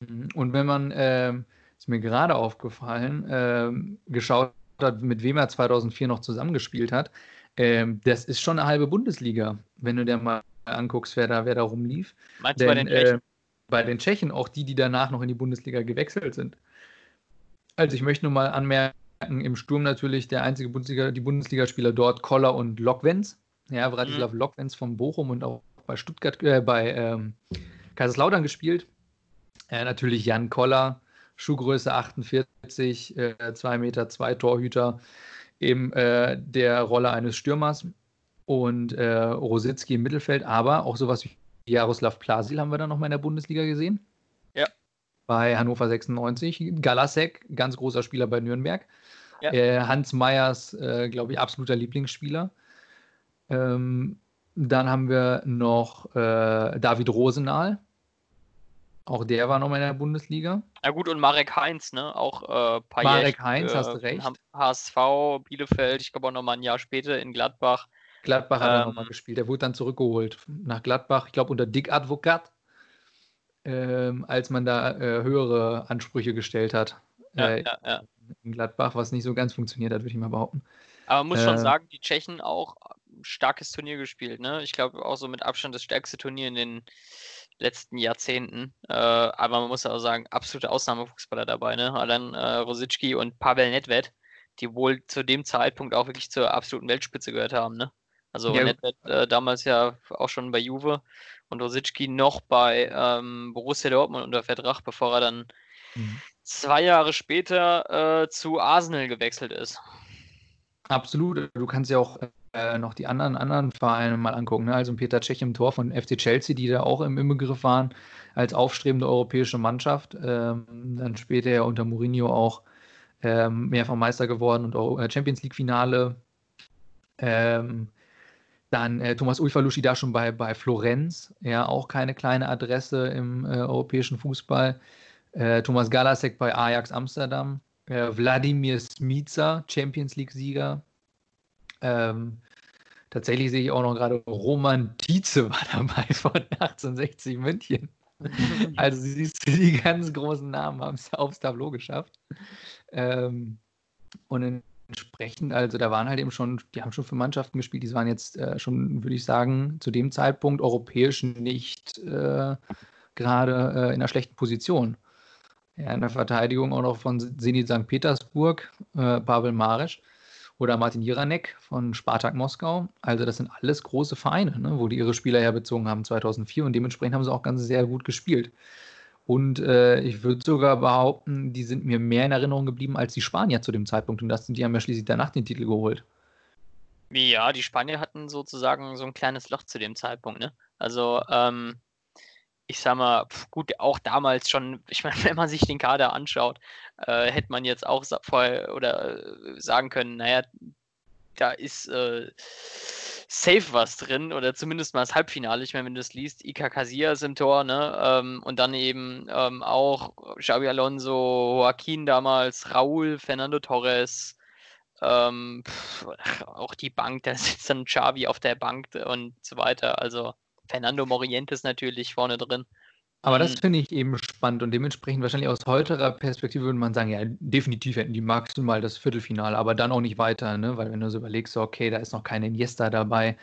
Mhm. Und wenn man, äh, ist mir gerade aufgefallen, äh, geschaut hat, mit wem er 2004 noch zusammengespielt hat, äh, das ist schon eine halbe Bundesliga, wenn du dir mal anguckst, wer da, wer da rumlief. Meinst Denn, du bei den Tschechen? Äh, bei den Tschechen, auch die, die danach noch in die Bundesliga gewechselt sind. Also ich möchte nur mal anmerken, im Sturm natürlich der einzige Bundesliga, die Bundesligaspieler dort, Koller und Lokwenz. Ja, Vratislav mhm. Lokwenz von Bochum und auch bei Stuttgart, äh, bei ähm, Kaiserslautern gespielt. Äh, natürlich Jan Koller, Schuhgröße 48, äh, 2 Meter, 2 Torhüter, eben äh, der Rolle eines Stürmers und äh, Rositzky im Mittelfeld, aber auch sowas wie Jaroslav Plasil haben wir dann nochmal in der Bundesliga gesehen. Ja. Bei Hannover 96. Galasek, ganz großer Spieler bei Nürnberg. Ja. Äh, Hans Meyers, äh, glaube ich, absoluter Lieblingsspieler. Ähm, dann haben wir noch äh, David Rosenal. Auch der war nochmal in der Bundesliga. Ja gut, und Marek Heinz, ne? Auch äh, paar Marek Heinz, hast du recht. HSV, Bielefeld, ich glaube auch nochmal ein Jahr später in Gladbach. Gladbach hat ähm, er nochmal gespielt. Er wurde dann zurückgeholt nach Gladbach, ich glaube unter Dick Advokat, ähm, als man da äh, höhere Ansprüche gestellt hat. Ja, äh, ja, ja. In Gladbach, was nicht so ganz funktioniert hat, würde ich mal behaupten. Aber man muss äh, schon sagen, die Tschechen auch ein starkes Turnier gespielt. Ne? Ich glaube auch so mit Abstand das stärkste Turnier in den letzten Jahrzehnten. Äh, aber man muss auch sagen, absolute Ausnahmefußballer dabei. Ne? Alan äh, Rosicki und Pavel Nedved, die wohl zu dem Zeitpunkt auch wirklich zur absoluten Weltspitze gehört haben. Ne? Also ja. Nedved äh, damals ja auch schon bei Juve und Rosicki noch bei ähm, Borussia Dortmund unter Vertrag, bevor er dann mhm. Zwei Jahre später äh, zu Arsenal gewechselt ist. Absolut. Du kannst ja auch äh, noch die anderen, anderen Vereine mal angucken. Ne? Also Peter Cech im Tor von FC Chelsea, die da auch im, Begriff waren als aufstrebende europäische Mannschaft. Ähm, dann später ja unter Mourinho auch ähm, mehrfach Meister geworden und äh, Champions League-Finale. Ähm, dann äh, Thomas Ulfalushi da schon bei, bei Florenz, ja, auch keine kleine Adresse im äh, europäischen Fußball. Äh, Thomas Galasek bei Ajax Amsterdam. Äh, Wladimir Smica, Champions League-Sieger. Ähm, tatsächlich sehe ich auch noch gerade Roman Tietze war dabei von 1860 München. Also siehst du, die ganz großen Namen haben es aufs Tableau geschafft. Ähm, und entsprechend, also da waren halt eben schon, die haben schon für Mannschaften gespielt, die waren jetzt äh, schon, würde ich sagen, zu dem Zeitpunkt europäisch nicht äh, gerade äh, in einer schlechten Position. Ja, in der Verteidigung auch noch von Zenit St. Petersburg, äh, Pavel Marisch oder Martin Jiranek von Spartak Moskau. Also das sind alles große Vereine, ne, wo die ihre Spieler herbezogen haben 2004 und dementsprechend haben sie auch ganz sehr gut gespielt. Und äh, ich würde sogar behaupten, die sind mir mehr in Erinnerung geblieben als die Spanier zu dem Zeitpunkt. Und das sind die haben ja schließlich danach den Titel geholt. Ja, die Spanier hatten sozusagen so ein kleines Loch zu dem Zeitpunkt, ne? Also, ähm, ich sag mal, gut, auch damals schon, ich meine, wenn man sich den Kader anschaut, äh, hätte man jetzt auch vorher oder äh, sagen können, naja, da ist äh, safe was drin oder zumindest mal das Halbfinale. Ich meine, wenn du es liest, Ika Casillas im Tor, ne? Ähm, und dann eben ähm, auch Xabi Alonso, Joaquin damals, Raúl, Fernando Torres, ähm, pff, auch die Bank, da sitzt dann Xavi auf der Bank und so weiter. Also Fernando Morientes natürlich vorne drin. Aber das mhm. finde ich eben spannend und dementsprechend wahrscheinlich aus heutiger Perspektive würde man sagen, ja, definitiv hätten die maximal das Viertelfinale, aber dann auch nicht weiter, ne? Weil wenn du so überlegst, so, okay, da ist noch kein Iniesta dabei,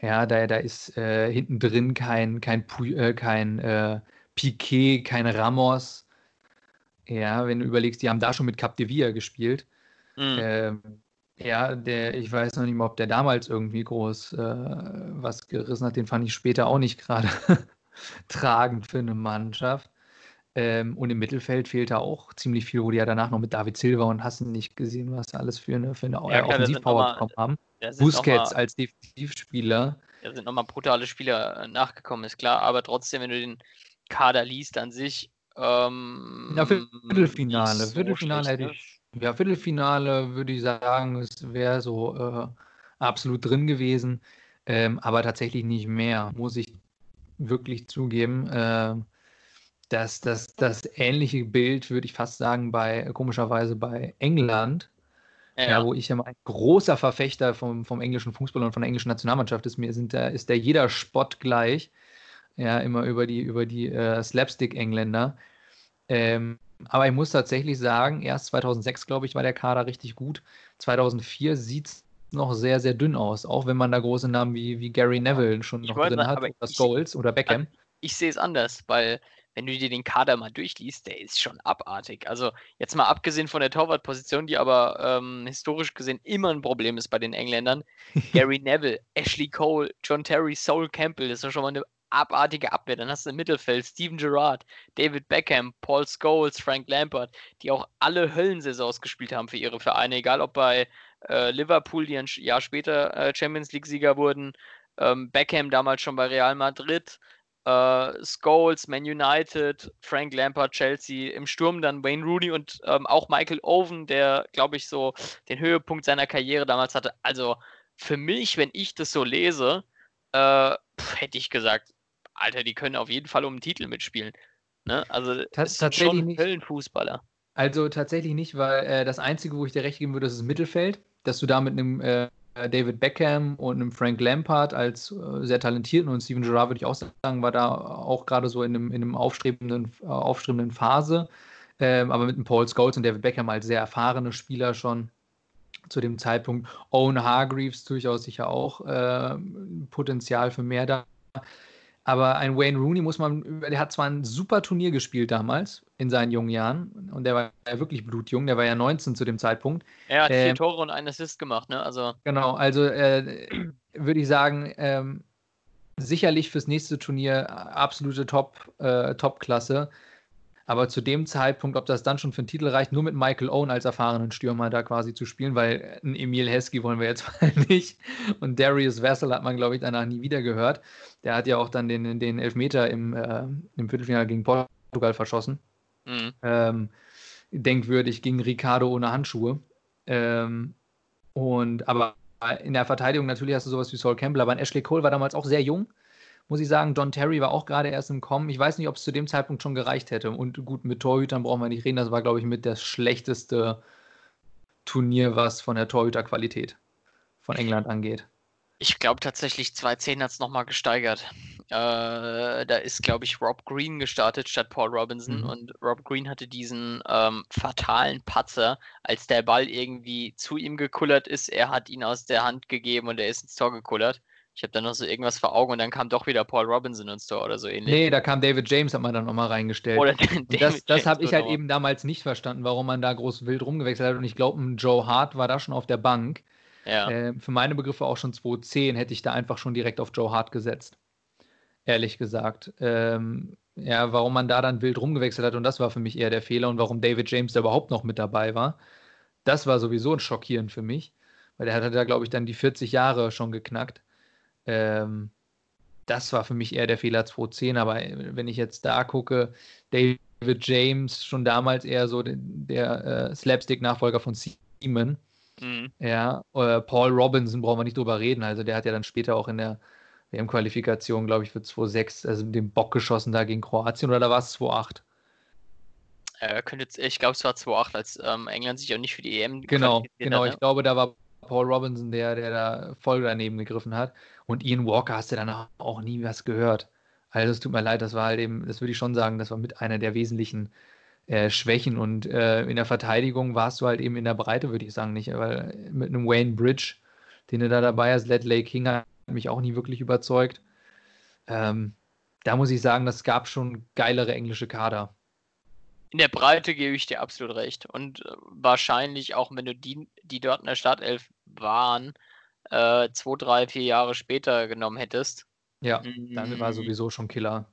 ja, da, da ist äh, hinten drin kein, kein, äh, kein äh, Piquet, kein Ramos. Ja, wenn du überlegst, die haben da schon mit Cap de Villa gespielt. Mhm. Ähm, ja, der, ich weiß noch nicht mal, ob der damals irgendwie groß äh, was gerissen hat. Den fand ich später auch nicht gerade tragend für eine Mannschaft. Ähm, und im Mittelfeld fehlte auch ziemlich viel, wo die ja danach noch mit David Silva und hast nicht gesehen, was alles für eine, für eine Ja, da Offensivpower bekommen haben. Da Busquets mal- als Defensivspieler. Da sind nochmal brutale Spieler äh, nachgekommen, ist klar, aber trotzdem, wenn du den Kader liest an sich. Ähm, Ja, Viertelfinale. so Viertelfinale hätte ne? ich. Ja, Viertelfinale würde ich sagen, es wäre so äh, absolut drin gewesen. Ähm, aber tatsächlich nicht mehr, muss ich wirklich zugeben. Ähm, dass das, das ähnliche Bild, würde ich fast sagen, bei komischerweise bei England, Ja, ja, wo ich ja mal ein großer Verfechter vom, vom englischen Fußball und von der englischen Nationalmannschaft ist, mir sind da, ist da jeder Spott gleich. Ja, immer über die, über die äh, Slapstick-Engländer. Ähm, aber ich muss tatsächlich sagen, erst 2006, glaube ich, war der Kader richtig gut. 2004 sieht es noch sehr, sehr dünn aus, auch wenn man da große Namen wie, wie Gary Neville schon noch drin sagen, hat, oder Scholes oder Beckham. ich sehe es anders, weil wenn du dir den Kader mal durchliest, der ist schon abartig. Also jetzt mal abgesehen von der Torwartposition, die aber ähm, historisch gesehen immer ein Problem ist bei den Engländern. Gary Neville, Ashley Cole, John Terry, Sol Campbell, das ist doch schon mal eine abartige Abwehr. Dann hast du im Mittelfeld Steven Gerrard, David Beckham, Paul Scholes, Frank Lampard, die auch alle Höllensaisons gespielt haben für ihre Vereine, egal ob bei äh, Liverpool, die ein Jahr später äh, Champions League-Sieger wurden, ähm, Beckham damals schon bei Real Madrid, äh, Scholes, Man United, Frank Lampard, Chelsea, im Sturm dann Wayne Rooney und ähm, auch Michael Owen, der, glaube ich, so den Höhepunkt seiner Karriere damals hatte. Also für mich, wenn ich das so lese, äh, hätte ich gesagt, Alter, die können auf jeden Fall um einen Titel mitspielen. Ne? Also es sind tatsächlich schon nicht. Höllenfußballer. Also tatsächlich nicht, weil äh, das Einzige, wo ich dir recht geben würde, ist das Mittelfeld, dass du da mit einem äh, David Beckham und einem Frank Lampard als äh, sehr talentierten und Steven Gerrard, würde ich auch sagen, war da auch gerade so in einem, in einem aufstrebenden, äh, aufstrebenden Phase. Ähm, aber mit einem Paul Scholes und David Beckham als sehr erfahrene Spieler schon zu dem Zeitpunkt. Owen Hargreaves durchaus sicher auch äh, Potenzial für mehr da. Aber ein Wayne Rooney muss man, der hat zwar ein super Turnier gespielt damals in seinen jungen Jahren und der war ja wirklich blutjung, der war ja 19 zu dem Zeitpunkt. Er hat vier Ähm, Tore und einen Assist gemacht, ne? Also Genau, also äh, würde ich sagen, ähm, sicherlich fürs nächste Turnier absolute Top, äh, Top-Klasse. Aber zu dem Zeitpunkt, ob das dann schon für einen Titel reicht, nur mit Michael Owen als erfahrenen Stürmer da quasi zu spielen, weil ein Emil Heskey wollen wir jetzt mal nicht. Und Darius Vassell hat man, glaube ich, danach nie wieder gehört. Der hat ja auch dann den, den Elfmeter im, äh, im Viertelfinale gegen Portugal verschossen mh. ähm, denkwürdig gegen Ricardo ohne Handschuhe. Ähm, und aber in der Verteidigung natürlich hast du sowas wie Saul Campbell, aber Ashley Cole war damals auch sehr jung, muss ich sagen. Don Terry war auch gerade erst im Kommen. Ich weiß nicht, ob es zu dem Zeitpunkt schon gereicht hätte. Und gut, mit Torhütern brauchen wir nicht reden. Das war, glaube ich, mit das schlechteste Turnier, was von der Torhüterqualität von England angeht. Ich glaube tatsächlich 2010 hat es nochmal gesteigert. Äh, da ist, glaube ich, Rob Green gestartet statt Paul Robinson Mhm. und Rob Green hatte diesen ähm, fatalen Patzer, als der Ball irgendwie zu ihm gekullert ist. Er hat ihn aus der Hand gegeben und er ist ins Tor gekullert. Ich habe da noch so irgendwas vor Augen und dann kam doch wieder Paul Robinson ins Tor oder so ähnlich. Nee, da kam David James, hat man dann nochmal reingestellt. Oder Und das, David das James habe ich halt eben damals nicht verstanden, warum man da groß wild rumgewechselt hat. Und ich glaube, ein Joe Hart war da schon auf der Bank. Ja. Äh, für meine Begriffe auch schon 2010 hätte ich da einfach schon direkt auf Joe Hart gesetzt. Ehrlich gesagt. Ähm, ja, warum man da dann wild rumgewechselt hat, und das war für mich eher der Fehler und warum David James da überhaupt noch mit dabei war, das war sowieso schockierend für mich, weil der hat da, glaube ich, dann die 40 Jahre schon geknackt. Ähm, das war für mich eher der Fehler 2010, aber äh, wenn ich jetzt da gucke, David James schon damals eher so der, der äh, Slapstick-Nachfolger von Seaman. Mhm. Ja, äh, Paul Robinson brauchen wir nicht drüber reden. Also der hat ja dann später auch in der WM-Qualifikation, glaube ich, für 2-6, also den Bock geschossen da gegen Kroatien oder da war es 2-8. Äh, könnte ich glaube, es war 2-8, als ähm, England sich auch nicht für die EM Genau, genau. hat, Ich ne? glaube, da war Paul Robinson der, der da voll daneben gegriffen hat. Und Ian Walker hast du dann auch nie was gehört. Also es tut mir leid, das war halt eben, das würde ich schon sagen, das war mit einer der wesentlichen äh, Schwächen. Und äh, in der Verteidigung warst du halt eben in der Breite, würde ich sagen, nicht. Weil mit einem Wayne Bridge, den du da dabei hast, Ledley King hat mich auch nie wirklich überzeugt. Ähm, da muss ich sagen, das gab schon geilere englische Kader. In der Breite gebe ich dir absolut recht. Und äh, wahrscheinlich auch, wenn du die, die dort in der Startelf waren, äh, zwei, drei, vier Jahre später genommen hättest. Ja, dann war Mm, sowieso schon Killer.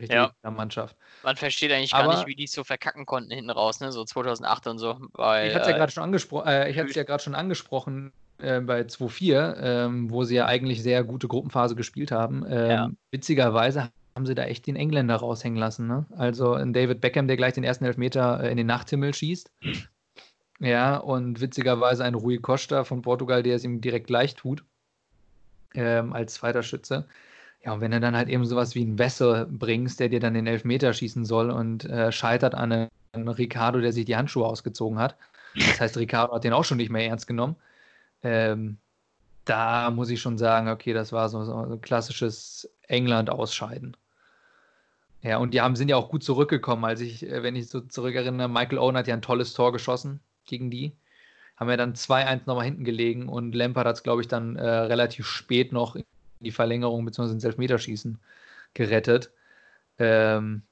Richtig Ja. ja. Mannschaft. Man versteht eigentlich gar Aber- nicht, wie die es so verkacken konnten hinten raus, ne? So 2008 und so. Weil, Ich hatte es ja äh, gerade schon angesprochen, äh, ich hatte es ja gerade schon angesprochen äh, bei 2-4, ähm, wo sie ja eigentlich sehr gute Gruppenphase gespielt haben. Ähm, Ja. Witzigerweise haben sie da echt den Engländer raushängen lassen. Ne? Also ein David Beckham, der gleich den ersten Elfmeter äh, in den Nachthimmel schießt. Ja, und witzigerweise ein Rui Costa von Portugal, der es ihm direkt leicht tut, ähm, als zweiter Schütze. Ja, und wenn du dann halt eben sowas wie einen Wessel bringst, der dir dann den Elfmeter schießen soll und äh, scheitert an einem Ricardo, der sich die Handschuhe ausgezogen hat. Das heißt, Ricardo hat den auch schon nicht mehr ernst genommen. Ähm, da muss ich schon sagen, okay, das war so, so ein klassisches England-Ausscheiden. Ja, und die haben, sind ja auch gut zurückgekommen. Als ich, äh, wenn ich so zurückerinnere, Michael Owen hat ja ein tolles Tor geschossen gegen die. Haben ja dann 2-1 nochmal hinten gelegen und Lampard hat es, glaube ich, dann äh, relativ spät noch in die Verlängerung bzw. ins Elfmeterschießen gerettet. Ähm,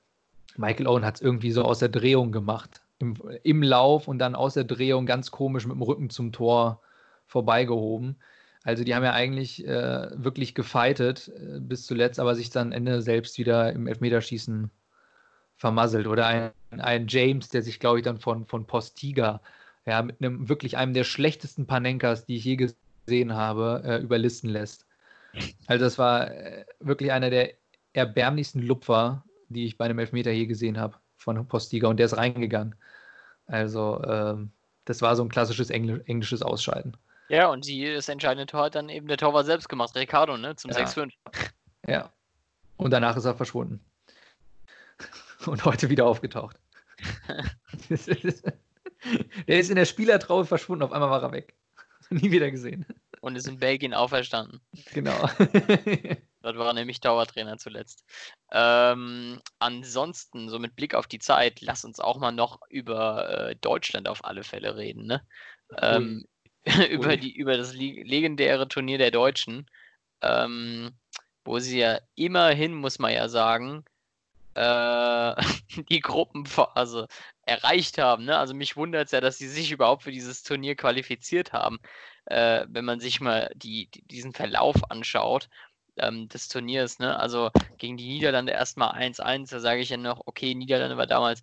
Michael Owen hat es irgendwie so aus der Drehung gemacht. Im, Im Lauf und dann aus der Drehung ganz komisch mit dem Rücken zum Tor vorbeigehoben. Also die haben ja eigentlich äh, wirklich gefightet äh, bis zuletzt, aber sich dann Ende selbst wieder im Elfmeterschießen vermasselt. Oder ein, ein James, der sich, glaube ich, dann von, von Postiga, ja, mit einem wirklich einem der schlechtesten Panenkas, die ich je gesehen habe, äh, überlisten lässt. Also das war äh, wirklich einer der erbärmlichsten Lupfer, die ich bei einem Elfmeter je gesehen habe von Postiga und der ist reingegangen. Also ähm, das war so ein klassisches Engl englisches Ausscheiden. Ja, und die, das entscheidende Tor hat dann eben der Torwart selbst gemacht, Ricardo, ne? Zum Ja. 6-5. Ja. Und danach ist er verschwunden. Und heute wieder aufgetaucht. der ist in der Spielertraube verschwunden, auf einmal war er weg. Nie wieder gesehen. Und ist in Belgien auferstanden. Genau. Dort war er nämlich Dauertrainer zuletzt. Ähm, ansonsten, so mit Blick auf die Zeit, lass uns auch mal noch über äh, Deutschland auf alle Fälle reden, ne? Ähm, über, die, über das legendäre Turnier der Deutschen, ähm, wo sie ja immerhin, muss man ja sagen, äh, die Gruppenphase erreicht haben. Ne? Also mich wundert es ja, dass sie sich überhaupt für dieses Turnier qualifiziert haben. Äh, wenn man sich mal die, die, diesen Verlauf anschaut ähm, des Turniers. Ne? Also gegen die Niederlande erstmal 1-1, da sage ich ja noch, okay, Niederlande war damals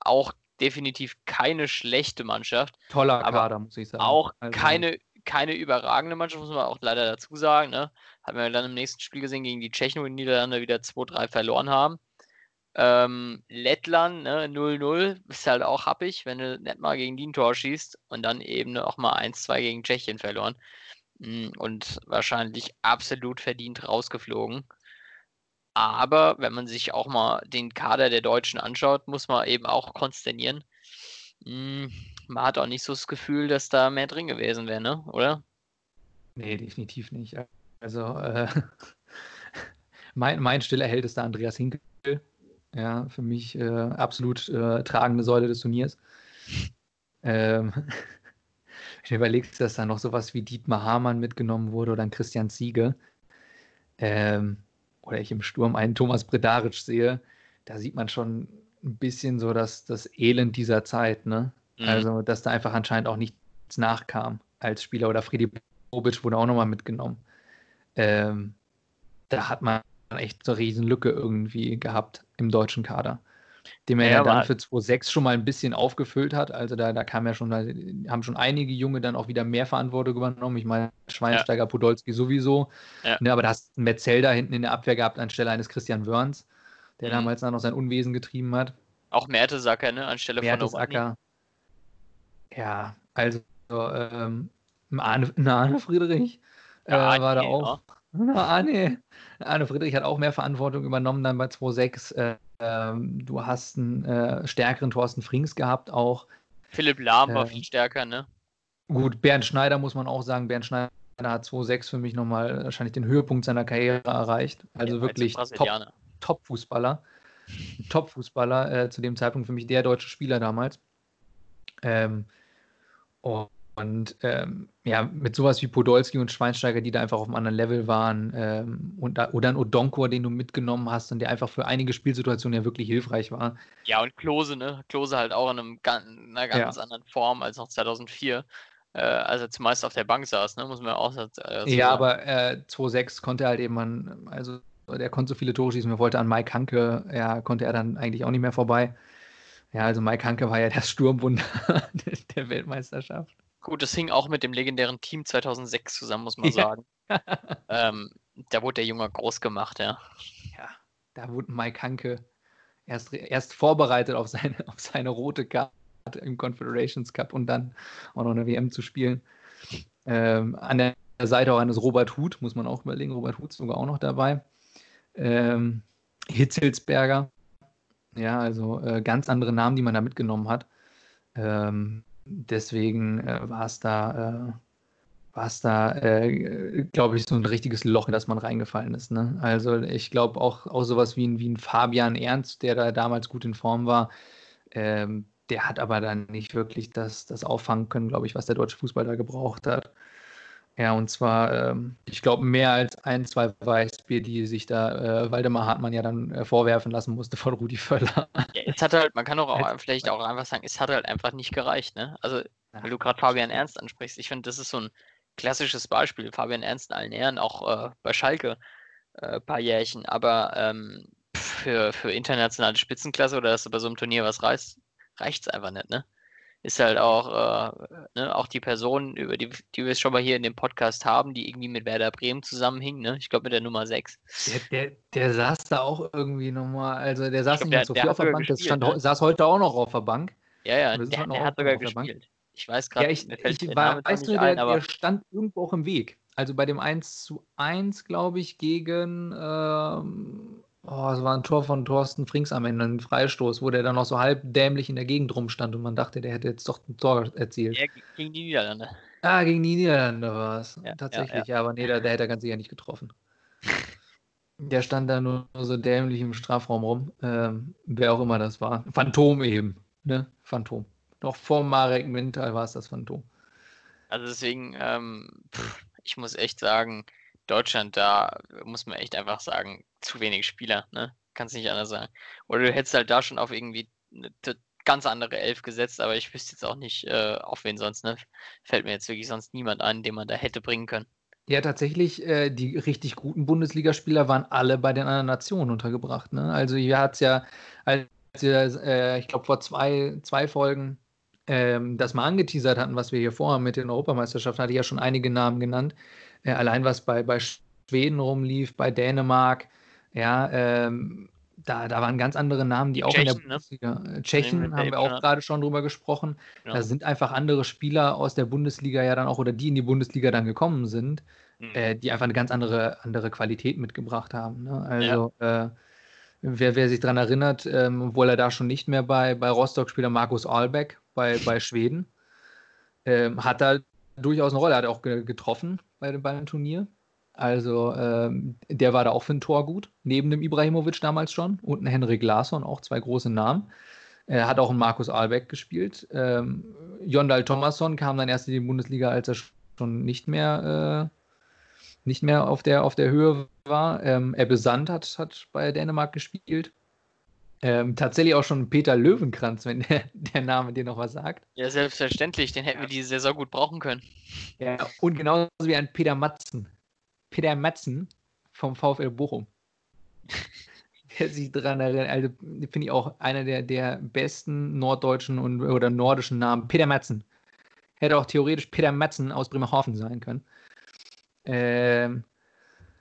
auch definitiv keine schlechte Mannschaft. Toller Aber Kader, muss ich sagen. Auch Also, keine, keine überragende Mannschaft, muss man auch leider dazu sagen. Ne? Haben wir dann im nächsten Spiel gesehen gegen die Tschechen, wo die Niederlande wieder 2-3 verloren haben. Ähm, Lettland, ne, 0-0, ist halt auch happig, wenn du nicht mal gegen die ein Tor schießt und dann eben auch mal 1-2 gegen Tschechien verloren. Mm, Und wahrscheinlich absolut verdient rausgeflogen. Aber wenn man sich auch mal den Kader der Deutschen anschaut, muss man eben auch konsternieren. Mm, Man hat auch nicht so das Gefühl, dass da mehr drin gewesen wäre, ne? Oder? Nee, definitiv nicht. Also, äh, mein, mein stiller Held ist der Andreas Hinkel. Ja, für mich äh, absolut äh, tragende Säule des Turniers. Ähm, wenn du überlegst, dass da noch sowas wie Dietmar Hamann mitgenommen wurde oder ein Christian Ziege. Ähm, oder ich im Sturm einen Thomas Bredaric sehe, da sieht man schon ein bisschen so das, das Elend dieser Zeit, ne? Mhm. Also, dass da einfach anscheinend auch nichts nachkam als Spieler oder Freddy Bobic wurde auch nochmal mitgenommen. Ähm, da hat man echt so eine riesen Lücke irgendwie gehabt im deutschen Kader. Den man Ja, ja, dann für 2.6 schon mal ein bisschen aufgefüllt hat. Also da, da kam ja schon, da haben schon einige Junge dann auch wieder mehr Verantwortung übernommen. Ich meine, Schweinsteiger, Podolski sowieso. Ja. Ne, aber da hast du Metzel da hinten in der Abwehr gehabt anstelle eines Christian Wörns, der Mhm. damals dann noch sein Unwesen getrieben hat. Auch Mertesacker, ne? Anstelle von. Mertesacker. Ja, also ähm, Arne, Arne Friedrich äh, Ja, war da auch. Na, Arne, Arne Friedrich hat auch mehr Verantwortung übernommen dann bei 2.6. Äh, ähm, du hast einen äh, stärkeren Thorsten Frings gehabt auch. Philipp Lahm war Ähm, viel stärker, ne? Gut, Bernd Schneider muss man auch sagen. Bernd Schneider hat 2.6 für mich nochmal wahrscheinlich den Höhepunkt seiner Karriere erreicht. Also Der wirklich top. Top-Fußballer. Ein Top-Fußballer, äh, zu dem Zeitpunkt für mich der deutsche Spieler damals. Ähm, und ähm, ja, mit sowas wie Podolski und Schweinsteiger, die da einfach auf einem anderen Level waren, ähm, und da, oder ein Odonkor, den du mitgenommen hast und der einfach für einige Spielsituationen ja wirklich hilfreich war. Ja, und Klose, ne? Klose halt auch in, einem, in einer ganz ja. anderen Form als noch 2004, äh, als er zumeist auf der Bank saß, ne? Muss man auch äh, so Ja, sagen. aber äh, 2-6 konnte er halt eben, an, also der konnte so viele Tore schießen, er wollte an Mike Hanke, ja, konnte er dann eigentlich auch nicht mehr vorbei. Ja, also Mike Hanke war ja das Sturmwunder der Weltmeisterschaft. Gut, das hing auch mit dem legendären Team 2006 zusammen, muss man sagen. ähm, da wurde der Junge groß gemacht, ja. Ja, da wurde Mike Hanke erst, erst vorbereitet auf seine, auf seine rote Karte im Confederations Cup und dann auch noch eine WM zu spielen. Ähm, an der Seite auch eines Robert Huth, muss man auch überlegen. Robert Huth ist sogar auch noch dabei. Ähm, Hitzelsberger. Ja, also äh, ganz andere Namen, die man da mitgenommen hat. Ähm, deswegen äh, war es da, äh, war es da, äh, glaube ich, so ein richtiges Loch, in das man reingefallen ist. Ne? Also ich glaube auch, auch sowas wie ein, wie ein Fabian Ernst, der da damals gut in Form war, ähm, der hat aber dann nicht wirklich das, das auffangen können, glaube ich, was der deutsche Fußball da gebraucht hat. Ja, und zwar, ähm, ich glaube, mehr als ein, zwei Weißbier, die sich da äh, Waldemar Hartmann ja dann äh, vorwerfen lassen musste von Rudi Völler. Ja, es hat halt, man kann auch, auch vielleicht auch einfach sagen, es hat halt einfach nicht gereicht, ne? Also, weil du gerade Fabian Ernst ansprichst, ich finde, das ist so ein klassisches Beispiel. Fabian Ernst in allen Ehren, auch äh, bei Schalke ein äh, paar Jährchen, aber ähm, für, für internationale Spitzenklasse oder dass du bei so einem Turnier was reißt, reicht es einfach nicht, ne? Ist halt auch, äh, ne, auch die Person, über die, die wir schon mal hier in dem Podcast haben, die irgendwie mit Werder Bremen zusammenhing, ne? Ich glaube mit der Nummer 6. Der, der, der saß da auch irgendwie nochmal, also der saß glaub, nicht der, so viel auf der Bank, gespielt, stand, ne? saß heute auch noch auf der Bank. Ja, ja, der, der hat sogar gespielt. Ich weiß gerade, ja, ich, ich war, weiß nur, der, der stand irgendwo auch im Weg. Also bei dem 1 zu 1, glaube ich, gegen ähm, Oh, es war ein Tor von Thorsten Frings am Ende, ein Freistoß, wo der dann noch so halb dämlich in der Gegend rumstand und man dachte, der hätte jetzt doch ein Tor erzielt. Ja, gegen die Niederlande. Ah, gegen die Niederlande war es. Ja, Tatsächlich, ja, ja. aber nee, der, der hätte er ganz sicher nicht getroffen. der stand da nur so dämlich im Strafraum rum. Ähm, wer auch immer das war. Phantom eben, ne? Phantom. Noch vor Marek Mintal war es das Phantom. Also deswegen, ähm, pff, ich muss echt sagen, Deutschland, da muss man echt einfach sagen, zu wenig Spieler, ne? Kannst nicht anders sagen. Oder du hättest halt da schon auf irgendwie eine ganz andere Elf gesetzt, aber ich wüsste jetzt auch nicht, äh, auf wen sonst, ne? Fällt mir jetzt wirklich sonst niemand ein, den man da hätte bringen können. Ja, tatsächlich, äh, die richtig guten Bundesligaspieler waren alle bei den anderen Nationen untergebracht. Ne? Also hier hat es ja, als wir, äh, ich glaube, vor zwei, zwei Folgen ähm, das mal angeteasert hatten, was wir hier vorhaben mit den Europameisterschaften, hatte ich ja schon einige Namen genannt. Allein was bei, bei Schweden rumlief, bei Dänemark, ja, ähm, da, da waren ganz andere Namen, die, auch Tschechen, in der ne? Bundesliga. Ne? Tschechen haben wir auch gerade schon drüber gesprochen. Ja. Da sind einfach andere Spieler aus der Bundesliga ja dann auch oder die in die Bundesliga dann gekommen sind, mhm. äh, die einfach eine ganz andere, andere Qualität mitgebracht haben. Ne? Also ja. äh, wer, wer sich daran erinnert, ähm, obwohl er da schon nicht mehr bei, bei Rostock spielt, Markus Albeck bei, bei Schweden, ähm, hat da durchaus eine Rolle, hat er auch getroffen bei, bei dem Turnier. Also ähm, der war da auch für ein Tor gut, neben dem Ibrahimovic damals schon und ein Henrik Larsson, auch zwei große Namen. Er hat auch einen Markus Albeck gespielt. Ähm, Jondal Thomasson kam dann erst in die Bundesliga, als er schon nicht mehr, äh, nicht mehr auf, der, auf der Höhe war. Ähm, Ebbe Sand hat, hat bei Dänemark gespielt. Ähm, tatsächlich auch schon Peter Löwenkranz, wenn der, der, Name dir noch was sagt. Ja, selbstverständlich. Den hätten wir diese Saison gut brauchen können. Ja, und genauso wie ein Peter Matzen. Peter Matzen vom VfL Bochum. Wer sich daran erinnert, also finde ich auch einer der, der besten norddeutschen und, oder nordischen Namen. Peter Matzen. Hätte auch theoretisch Peter Matzen aus Bremerhaven sein können. Ähm,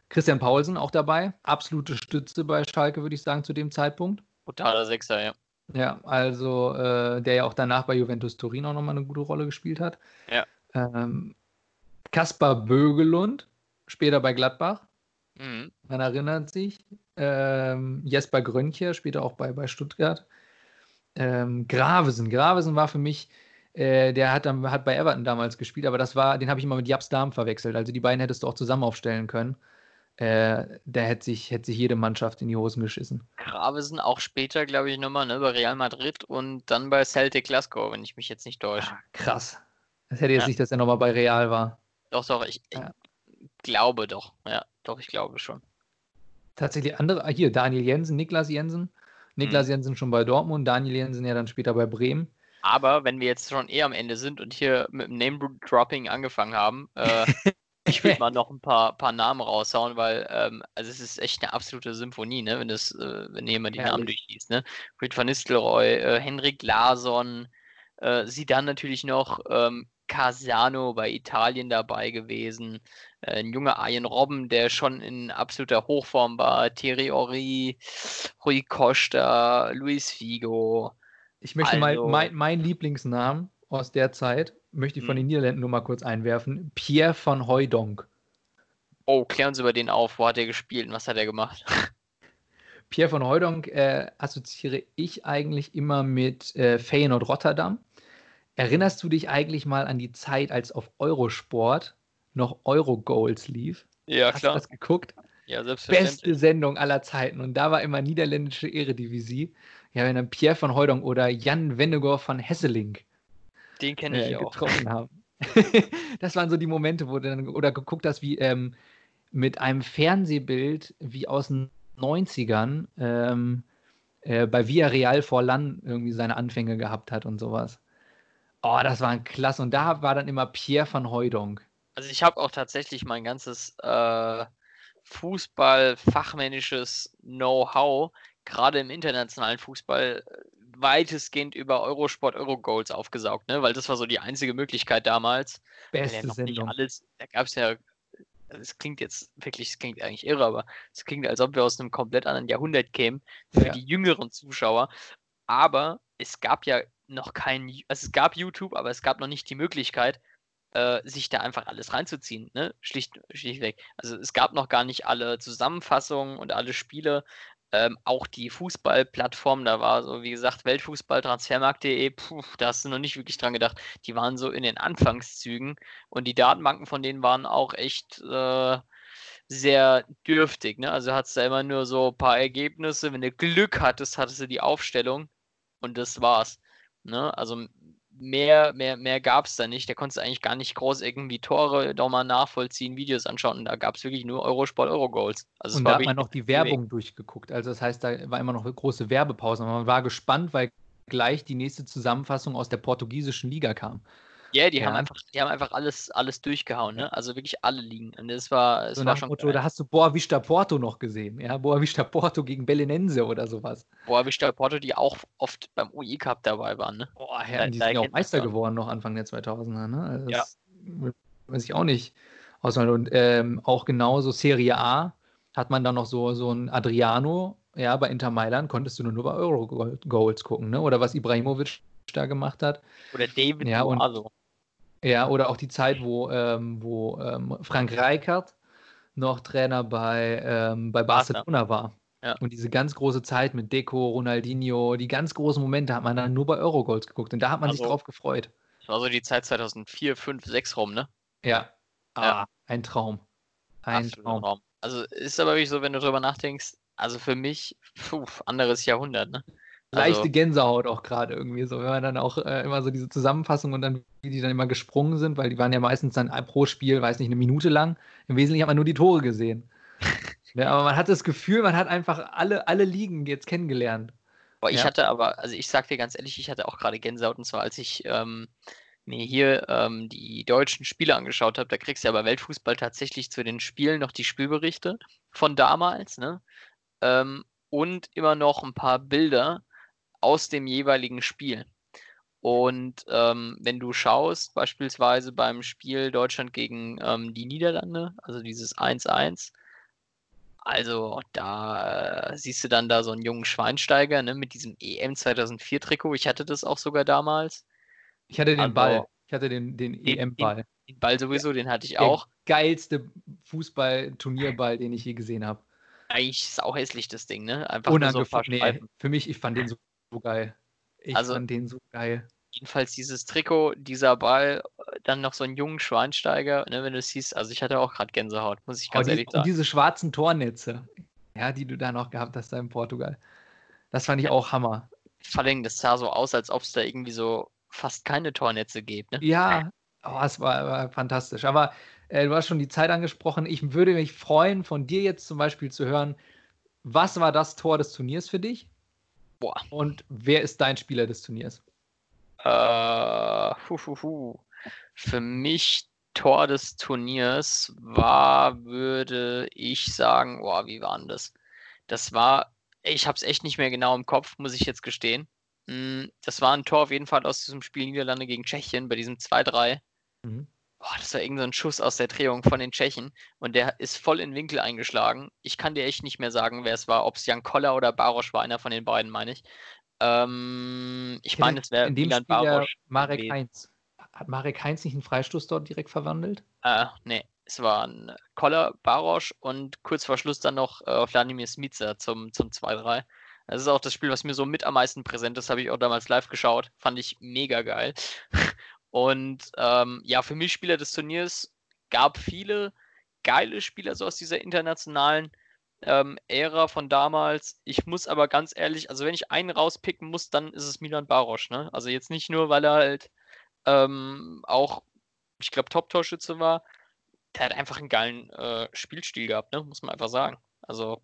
Christian Paulsen auch dabei. Absolute Stütze bei Schalke, würde ich sagen, zu dem Zeitpunkt. Brutaler Sechser, ja. Ja, also äh, der ja auch danach bei Juventus Turin auch nochmal eine gute Rolle gespielt hat. Ja. Ähm, Kaspar Bögelund, später bei Gladbach. Mhm. Man erinnert sich. Ähm, Jesper Grönche, später auch bei, bei Stuttgart. Ähm, Gravesen. Gravesen war für mich, äh, der hat, dann, hat bei Everton damals gespielt, aber das war, den habe ich immer mit Japs Darm verwechselt. Also die beiden hättest du auch zusammen aufstellen können. Äh, da hätte sich, hätte sich jede Mannschaft in die Hosen geschissen. Gravesen auch später, glaube ich, nochmal, ne, bei Real Madrid und dann bei Celtic Glasgow, wenn ich mich jetzt nicht täusche. Ah, krass. Das hätte jetzt Ja. nicht, dass er nochmal bei Real war. Doch, doch, ich, ich Ja. glaube doch. Ja, doch, ich glaube schon. Tatsächlich andere, ah, hier, Daniel Jensen, Niklas Jensen. Niklas Jensen schon bei Dortmund, Daniel Jensen ja dann später bei Bremen. Aber wenn wir jetzt schon eh am Ende sind und hier mit dem Name-Dropping angefangen haben, äh, ich will mal noch ein paar, paar Namen raushauen, weil ähm, also es ist echt eine absolute Symphonie, ne? wenn, das, äh, wenn mal die Namen Herrlich. durchliest. Ne? Ried van Nistelrooy, äh, Henrik Larsson, äh, sie dann natürlich noch ähm, Casano bei Italien dabei gewesen, äh, ein junger Arjen Robben, der schon in absoluter Hochform war, Thierry Henry, Rui Costa, Luis Figo. Ich möchte mal Also- mein, mein Lieblingsnamen aus der Zeit, möchte ich von Hm. den Niederländern nur mal kurz einwerfen. Pierre van Hooijdonk. Oh, klär uns über den auf. Wo hat er gespielt und was hat er gemacht? Pierre van Hooijdonk äh, assoziiere ich eigentlich immer mit äh, Feyenoord Rotterdam. Erinnerst du dich eigentlich mal an die Zeit, als auf Eurosport noch Euro-Goals lief? Ja, Hast du das geguckt? Ja, Beste selbstverständlich. Sendung aller Zeiten. Und da war immer niederländische Eredivisie. Ja, wenn dann Pierre van Hooijdonk oder Jan Wennegor van Hesseling Den kenne ich äh, auch. getroffen haben. das waren so die Momente, wo du dann oder geguckt hast, wie ähm, mit einem Fernsehbild wie aus den 90ern ähm, äh, bei Villarreal Forlan irgendwie seine Anfänge gehabt hat und sowas. Oh, das war ein klasse. Und da war dann immer Pierre van Hooijdonk. Also ich habe auch tatsächlich mein ganzes äh, Fußball-fachmännisches Know-how, gerade im internationalen Fußball, weitestgehend über Eurosport, Eurogoals aufgesaugt, ne? Weil das war so die einzige Möglichkeit damals. ja Beste nicht Sendung. alles, da gab es ja, es klingt jetzt wirklich, es klingt eigentlich irre, aber es klingt, als ob wir aus einem komplett anderen Jahrhundert kämen für Ja. die jüngeren Zuschauer. Aber es gab ja noch kein, also es gab YouTube, aber es gab noch nicht die Möglichkeit, äh, sich da einfach alles reinzuziehen, ne? Schlicht, schlichtweg. Also es gab noch gar nicht alle Zusammenfassungen und alle Spiele. Ähm, auch die Fußballplattform, da war so, wie gesagt, Weltfußball, Transfermarkt.de, puh, da hast du noch nicht wirklich dran gedacht. Die waren so in den Anfangszügen und die Datenbanken von denen waren auch echt äh, sehr dürftig. Ne? Also hattest du immer nur so ein paar Ergebnisse. Wenn du Glück hattest, hattest du die Aufstellung und das war's. Ne? Also mehr, mehr, mehr gab es da nicht. Da konntest du eigentlich gar nicht groß irgendwie Tore doch mal nachvollziehen, Videos anschauen. Und da gab es wirklich nur Eurosport, Eurogoals. Also es Und war da hat man noch die Weg. Werbung durchgeguckt. Also das heißt, da war immer noch eine große Werbepause. Und man war gespannt, weil gleich die nächste Zusammenfassung aus der portugiesischen Liga kam. Ja, die haben Ja. einfach, die haben einfach alles, alles durchgehauen, ne? Also wirklich alle liegen. Und das war, es So war schon Motto, geil. da hast du Boa Vista Porto noch gesehen. Ja, Boa Vista Porto gegen Belenense oder sowas. Boah, Vista Porto, die auch oft beim UI Cup dabei waren, ne? Boah, Herren, die sind ja auch Meister geworden noch Anfang der 2000er. Ne? Also Ja. das weiß ich auch nicht. Und ähm, auch genauso Serie A hat man dann noch so, so ein Adriano, ja, bei Inter Mailand konntest du nur, nur bei Euro-Goals gucken, ne? Oder was Ibrahimovic da gemacht hat. Oder David Ja, und- Loazo. Ja, oder auch die Zeit, wo, ähm, wo ähm, Frank Rijkaard noch Trainer bei, ähm, bei. Barcelona war. Ja. Und diese ganz große Zeit mit Deco, Ronaldinho, die ganz großen Momente hat man dann nur bei Eurogoals geguckt. Und da hat man sich Also- drauf gefreut. Das war so die Zeit 2004, 5, 6 rum, ne? Ja. Ja. Ah, ein Traum. Ein Traum. Traum. Also ist aber wirklich so, wenn du drüber nachdenkst, also für mich, puh, anderes Jahrhundert, ne? Leichte Also, Gänsehaut auch gerade irgendwie so, wenn man dann auch äh, immer so diese Zusammenfassung und dann, wie die dann immer gesprungen sind, weil die waren ja meistens dann pro Spiel, weiß nicht, eine Minute lang. Im Wesentlichen hat man nur die Tore gesehen. ja, aber man hat das Gefühl, man hat einfach alle, alle Ligen jetzt kennengelernt. boah, ich ja. hatte aber, also ich sag dir ganz ehrlich, ich hatte auch gerade Gänsehaut und zwar als ich ähm, mir hier ähm, die deutschen Spiele angeschaut habe, da kriegst du ja bei Weltfußball tatsächlich zu den Spielen noch die Spielberichte von damals, ne? Ähm, und immer noch ein paar Bilder aus dem jeweiligen Spiel. Und ähm, wenn du schaust, beispielsweise beim Spiel Deutschland gegen ähm, die Niederlande, also dieses 1-1, also da äh, siehst du dann da so einen jungen Schweinsteiger ne, mit diesem EM 2004 Trikot. Ich hatte das auch sogar damals. Ich hatte den Also, Ball. Ich hatte den, den den- EM-Ball. Den Ball sowieso, den hatte ich auch. geilste Fußball-Turnierball, den ich je gesehen habe. Eigentlich ist auch hässlich, das Ding, ne? Einfach nur so Unangefangen. nee, für mich, ich fand den so, so geil. Ich Also- fand den so geil. Jedenfalls dieses Trikot, dieser Ball, äh, dann noch so einen jungen Schweinsteiger, ne, wenn du es siehst. Also ich hatte auch gerade Gänsehaut, muss ich Oh, ganz die, ehrlich und sagen. diese schwarzen Tornetze, ja, die du da noch gehabt hast da in Portugal. Das fand ich auch Hammer. Vor allem, das sah so aus, als ob es da irgendwie so fast keine Tornetze gibt, ne? Ja, Oh, es war, war fantastisch. Aber äh, du hast schon die Zeit angesprochen. Ich würde mich freuen, von dir jetzt zum Beispiel zu hören, was war das Tor des Turniers für dich? Boah. Und wer ist dein Spieler des Turniers? Äh, hu, hu, hu. Für mich Tor des Turniers war, würde ich sagen, boah, wie war denn das? Das war, ich habe es echt nicht mehr genau im Kopf, muss ich jetzt gestehen. Hm, das war ein Tor auf jeden Fall aus diesem Spiel Niederlande gegen Tschechien, bei diesem 2-3. Mhm. Boah, das war irgendein so Schuss aus der Drehung von den Tschechen und der ist voll in den Winkel eingeschlagen. Ich kann dir echt nicht mehr sagen, wer es war, ob es Jan Koller oder Barosch war, einer von den beiden, meine ich. Ähm, ich meine, es wäre Milan Barosch. Marek gewesen. Heinz. Hat Marek Heinz nicht einen Freistoß dort direkt verwandelt? Äh, nee, es waren Koller, Barosch und kurz vor Schluss dann noch äh, Wladimir Smica zum, zum 2-3. Das ist auch das Spiel, was mir so mit am meisten präsent ist, habe ich auch damals live geschaut. Fand ich mega geil. Und ähm, ja, für mich Spieler des Turniers gab viele geile Spieler so aus dieser internationalen ähm, Ära von damals. Ich muss aber ganz ehrlich, also wenn ich einen rauspicken muss, dann ist es Milan Barosch. Ne? Also jetzt nicht nur, weil er halt ähm, auch, ich glaube, Top-Torschütze war. Der hat einfach einen geilen äh, Spielstil gehabt, ne? muss man einfach sagen. Also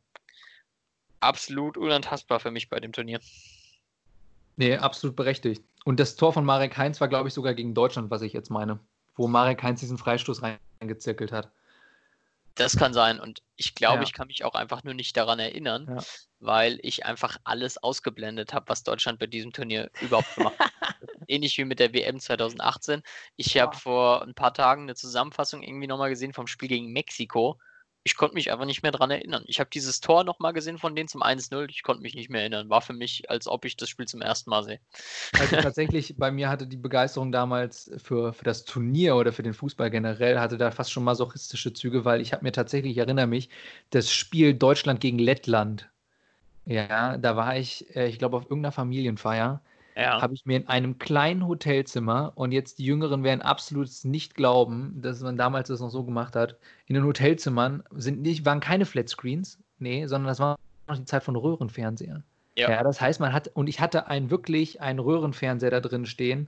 absolut unantastbar für mich bei dem Turnier. Nee, absolut berechtigt. Und das Tor von Marek Heinz war, glaube ich, sogar gegen Deutschland, was ich jetzt meine. Wo Marek Heinz diesen Freistoß reingezirkelt hat. Das kann sein. Und ich glaube, Ja. ich kann mich auch einfach nur nicht daran erinnern, Ja. weil ich einfach alles ausgeblendet habe, was Deutschland bei diesem Turnier überhaupt gemacht hat. Ähnlich wie mit der WM 2018. Ich habe Ja. vor ein paar Tagen eine Zusammenfassung irgendwie nochmal gesehen vom Spiel gegen Mexiko. Ich konnte mich einfach nicht mehr daran erinnern. Ich habe dieses Tor nochmal gesehen von denen zum 1-0. Ich konnte mich nicht mehr erinnern. War für mich, als ob ich das Spiel zum ersten Mal sehe. Also tatsächlich, bei mir hatte die Begeisterung damals für, für das Turnier oder für den Fußball generell, hatte da fast schon masochistische Züge, weil ich habe mir tatsächlich, ich erinnere mich, das Spiel Deutschland gegen Lettland. Ja, da war ich, äh, ich glaube, auf irgendeiner Familienfeier, Ja. habe ich mir in einem kleinen Hotelzimmer, und jetzt die Jüngeren werden absolut nicht glauben, dass man damals das noch so gemacht hat, in den Hotelzimmern sind nicht, waren keine Flatscreens, nee, sondern das war noch die Zeit von Röhrenfernseher. Ja. Ja. das heißt, man hat, und ich hatte einen wirklich einen Röhrenfernseher da drin stehen,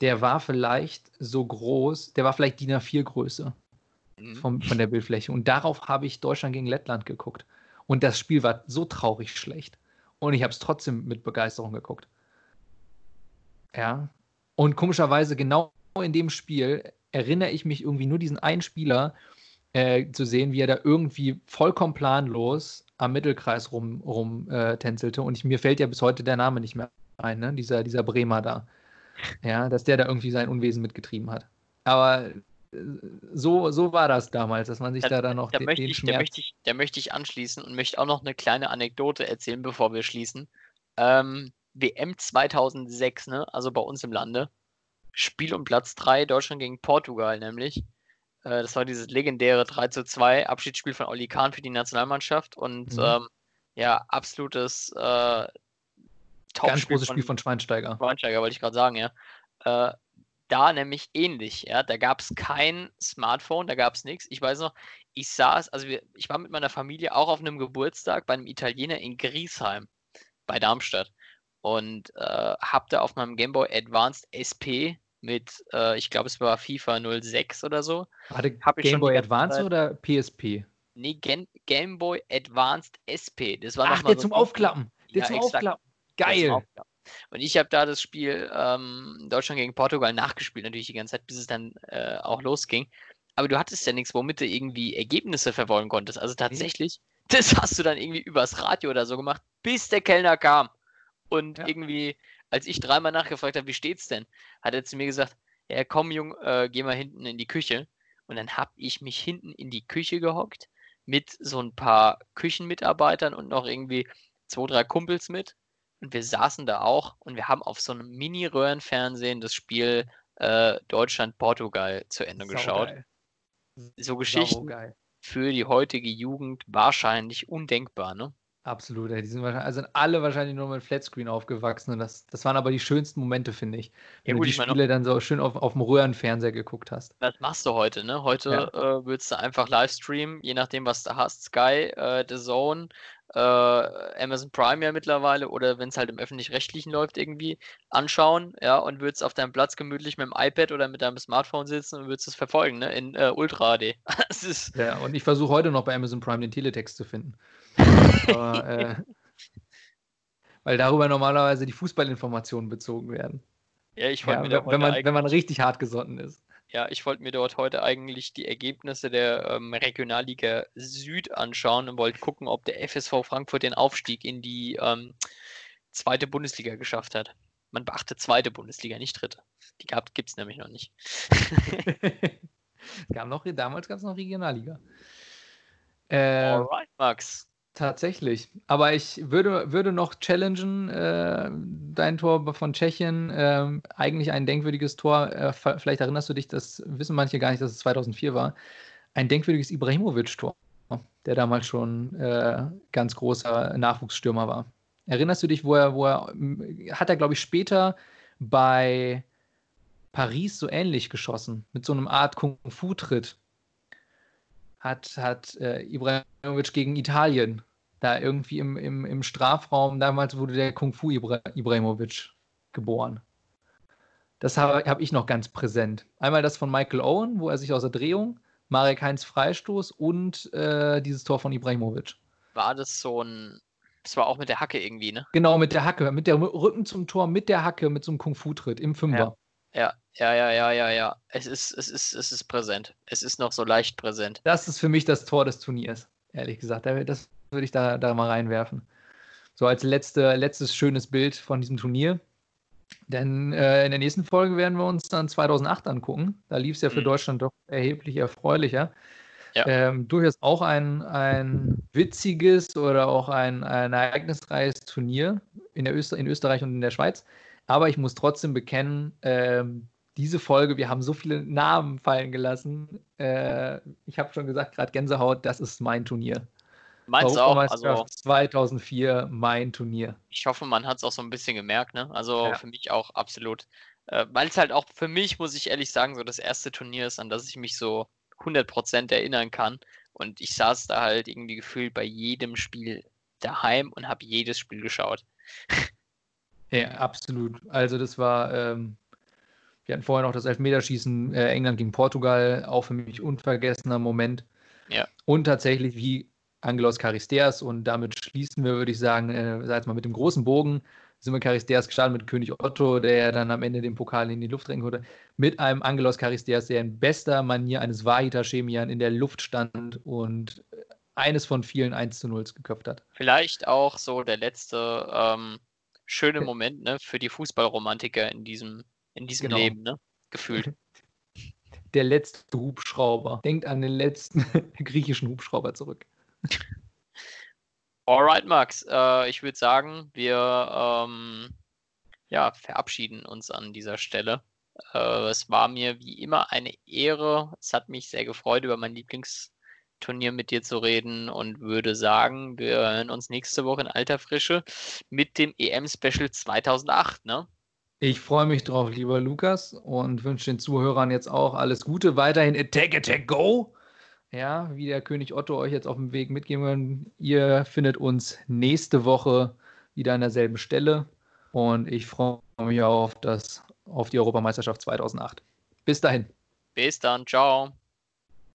der war vielleicht so groß, der war vielleicht DIN A4 Größe Mhm. vom, von der Bildfläche. Und darauf habe ich Deutschland gegen Lettland geguckt. Und das Spiel war so traurig schlecht. Und ich habe es trotzdem mit Begeisterung geguckt. Ja. Und komischerweise, genau in dem Spiel erinnere ich mich irgendwie nur diesen einen Spieler äh, zu sehen, wie er da irgendwie vollkommen planlos am Mittelkreis rum, rum äh, tänzelte. Und ich, mir fällt ja bis heute der Name nicht mehr ein, ne? dieser, dieser Bremer da. Ja, dass der da irgendwie sein Unwesen mitgetrieben hat. Aber äh, so, so war das damals, dass man sich da, dann noch da den, möchte den ich, da Schmerz. möchte ich, da möchte ich anschließen und möchte auch noch eine kleine Anekdote erzählen, bevor wir schließen. Ähm, WM 2006, ne? also bei uns im Lande. Spiel um Platz 3, Deutschland gegen Portugal nämlich. Äh, das war dieses legendäre 3 zu 2 Abschiedsspiel von Oli Kahn für die Nationalmannschaft und Mhm. ähm, ja, absolutes äh, Ganz großes Spiel von Schweinsteiger. Schweinsteiger, wollte ich gerade sagen, ja. Äh, da nämlich ähnlich, ja. Da gab es kein Smartphone, da gab es nichts. Ich weiß noch, ich saß, also wir, ich war mit meiner Familie auch auf einem Geburtstag bei einem Italiener in Griesheim bei Darmstadt und äh, hab da auf meinem Game Boy Advanced SP mit, äh, ich glaube, es war FIFA 06 oder so. Ich Game Boy die ganze Advance Zeit- oder PSP? Nee, Gen Game Boy Advanced SP. Das war Ach, der so zum Aufklappen. Der Ja, zum exakt. Aufklappen. Geil. Aufklappen. Und ich habe da das Spiel ähm, Deutschland gegen Portugal nachgespielt, natürlich die ganze Zeit, bis es dann äh, auch losging. Aber du hattest ja nichts, womit du irgendwie Ergebnisse verfolgen konntest. Also tatsächlich, das hast du dann irgendwie übers Radio oder so gemacht, bis der Kellner kam. Und Ja. irgendwie, als ich dreimal nachgefragt habe, wie steht's denn, hat er zu mir gesagt, ja komm Jung, äh, geh mal hinten in die Küche. Und dann habe ich mich hinten in die Küche gehockt mit so ein paar Küchenmitarbeitern und noch irgendwie zwei, drei Kumpels mit. Und wir saßen da auch und wir haben auf so einem Mini-Röhrenfernsehen das Spiel äh, Deutschland-Portugal zu Ende geschaut. Saugeil. So Geschichten für die heutige Jugend wahrscheinlich undenkbar, ne? Absolut, die sind, also sind alle wahrscheinlich nur mit Flatscreen aufgewachsen und das, das waren aber die schönsten Momente, finde ich. Wenn ja, gut, du die Spiele meine, dann so schön auf, auf dem Röhrenfernseher geguckt hast. Das machst du heute, ne? Heute ja. äh, würdest du einfach Livestreamen, je nachdem, was du hast, Sky, äh, The Zone, äh, Amazon Prime ja mittlerweile oder wenn es halt im öffentlich-rechtlichen läuft irgendwie anschauen, ja, und würdest auf deinem Platz gemütlich mit dem iPad oder mit deinem Smartphone sitzen und würdest es verfolgen, ne? In äh, Ultra HD. ja, und ich versuche heute noch bei Amazon Prime den Teletext zu finden. Aber, äh, weil darüber normalerweise die Fußballinformationen bezogen werden. Ja, ich wollte ja, mir wenn, man, wenn man richtig hart gesotten ist. Ja, ich wollte mir dort heute eigentlich die Ergebnisse der ähm, Regionalliga Süd anschauen und wollte gucken, ob der FSV Frankfurt den Aufstieg in die ähm, zweite Bundesliga geschafft hat. Man beachte zweite Bundesliga, nicht dritte. Die gibt es nämlich noch nicht. gab noch, damals gab es noch Regionalliga. Äh, Alright, Max. Tatsächlich. Aber ich würde, würde noch challengen, äh, dein Tor von Tschechien, äh, eigentlich ein denkwürdiges Tor. Äh, vielleicht erinnerst du dich, das wissen manche gar nicht, dass es 2004 war. Ein denkwürdiges Ibrahimovic-Tor, der damals schon äh, ganz großer Nachwuchsstürmer war. Erinnerst du dich, wo er, wo er, hat er, glaube ich, später bei Paris so ähnlich geschossen, mit so einem Art Kung-Fu-Tritt hat, hat äh, Ibrahimovic gegen Italien da irgendwie im, im, im Strafraum, damals wurde der Kung Fu Ibra Ibrahimovic geboren. Das habe hab ich noch ganz präsent. Einmal das von Michael Owen, wo er sich aus der Drehung, Marek Heinz Freistoß und äh, dieses Tor von Ibrahimovic. War das so ein. Das war auch mit der Hacke irgendwie, ne? Genau, mit der Hacke, mit der Rücken zum Tor, mit der Hacke, mit so einem Kung-Fu-Tritt im Fünfer. Ja. Ja, ja, ja, ja, ja, Es ist, es ist, es ist präsent. Es ist noch so leicht präsent. Das ist für mich das Tor des Turniers, ehrlich gesagt. Das würde ich da, da mal reinwerfen. So als letzte, letztes schönes Bild von diesem Turnier. Denn äh, in der nächsten Folge werden wir uns dann 2008 angucken. Da lief es ja für mhm. Deutschland doch erheblich erfreulicher. Ja. Ähm, durchaus auch ein, ein witziges oder auch ein, ein ereignisreiches Turnier in, der Öster in Österreich und in der Schweiz. Aber ich muss trotzdem bekennen, ähm, diese Folge, wir haben so viele Namen fallen gelassen. Äh, ich habe schon gesagt, gerade Gänsehaut, das ist mein Turnier. Meins auch. Also, 2004 mein Turnier. Ich hoffe, man hat es auch so ein bisschen gemerkt. Ne? Also ja. für mich auch absolut. Äh, Weil es halt auch für mich, muss ich ehrlich sagen, so das erste Turnier ist, an das ich mich so 100% erinnern kann. Und ich saß da halt irgendwie gefühlt bei jedem Spiel daheim und habe jedes Spiel geschaut. ja, absolut. Also das war, ähm, wir hatten vorher noch das Elfmeterschießen äh, England gegen Portugal, auch für mich unvergessener Moment. Ja. Und tatsächlich, wie Angelos Charisteas und damit schließen wir, würde ich sagen, äh, sag mal mit dem großen Bogen, sind wir Charisteas gestartet mit König Otto, der dann am Ende den Pokal in die Luft drängen konnte, mit einem Angelos Charisteas, der in bester Manier eines Vahita Chemian in der Luft stand und eines von vielen 1 zu 0 geköpft hat. Vielleicht auch so der letzte ähm, schöne Moment ne, für die Fußballromantiker in diesem, in diesem genau. Leben, ne? gefühlt. Der letzte Hubschrauber. Denkt an den letzten griechischen Hubschrauber zurück. Alright, Max. Äh, ich würde sagen, wir ähm, ja, verabschieden uns an dieser Stelle. Äh, es war mir wie immer eine Ehre. Es hat mich sehr gefreut, über mein Lieblingsturnier mit dir zu reden und würde sagen, wir hören uns nächste Woche in alter Frische mit dem EM-Special 2008. Ne? Ich freue mich drauf, lieber Lukas, und wünsche den Zuhörern jetzt auch alles Gute. Weiterhin Attack, Attack, Go! ja, wie der König Otto euch jetzt auf dem Weg mitgeben kann. Ihr findet uns nächste Woche wieder an derselben Stelle und ich freue mich auf, das, auf die Europameisterschaft 2008. Bis dahin. Bis dann, ciao.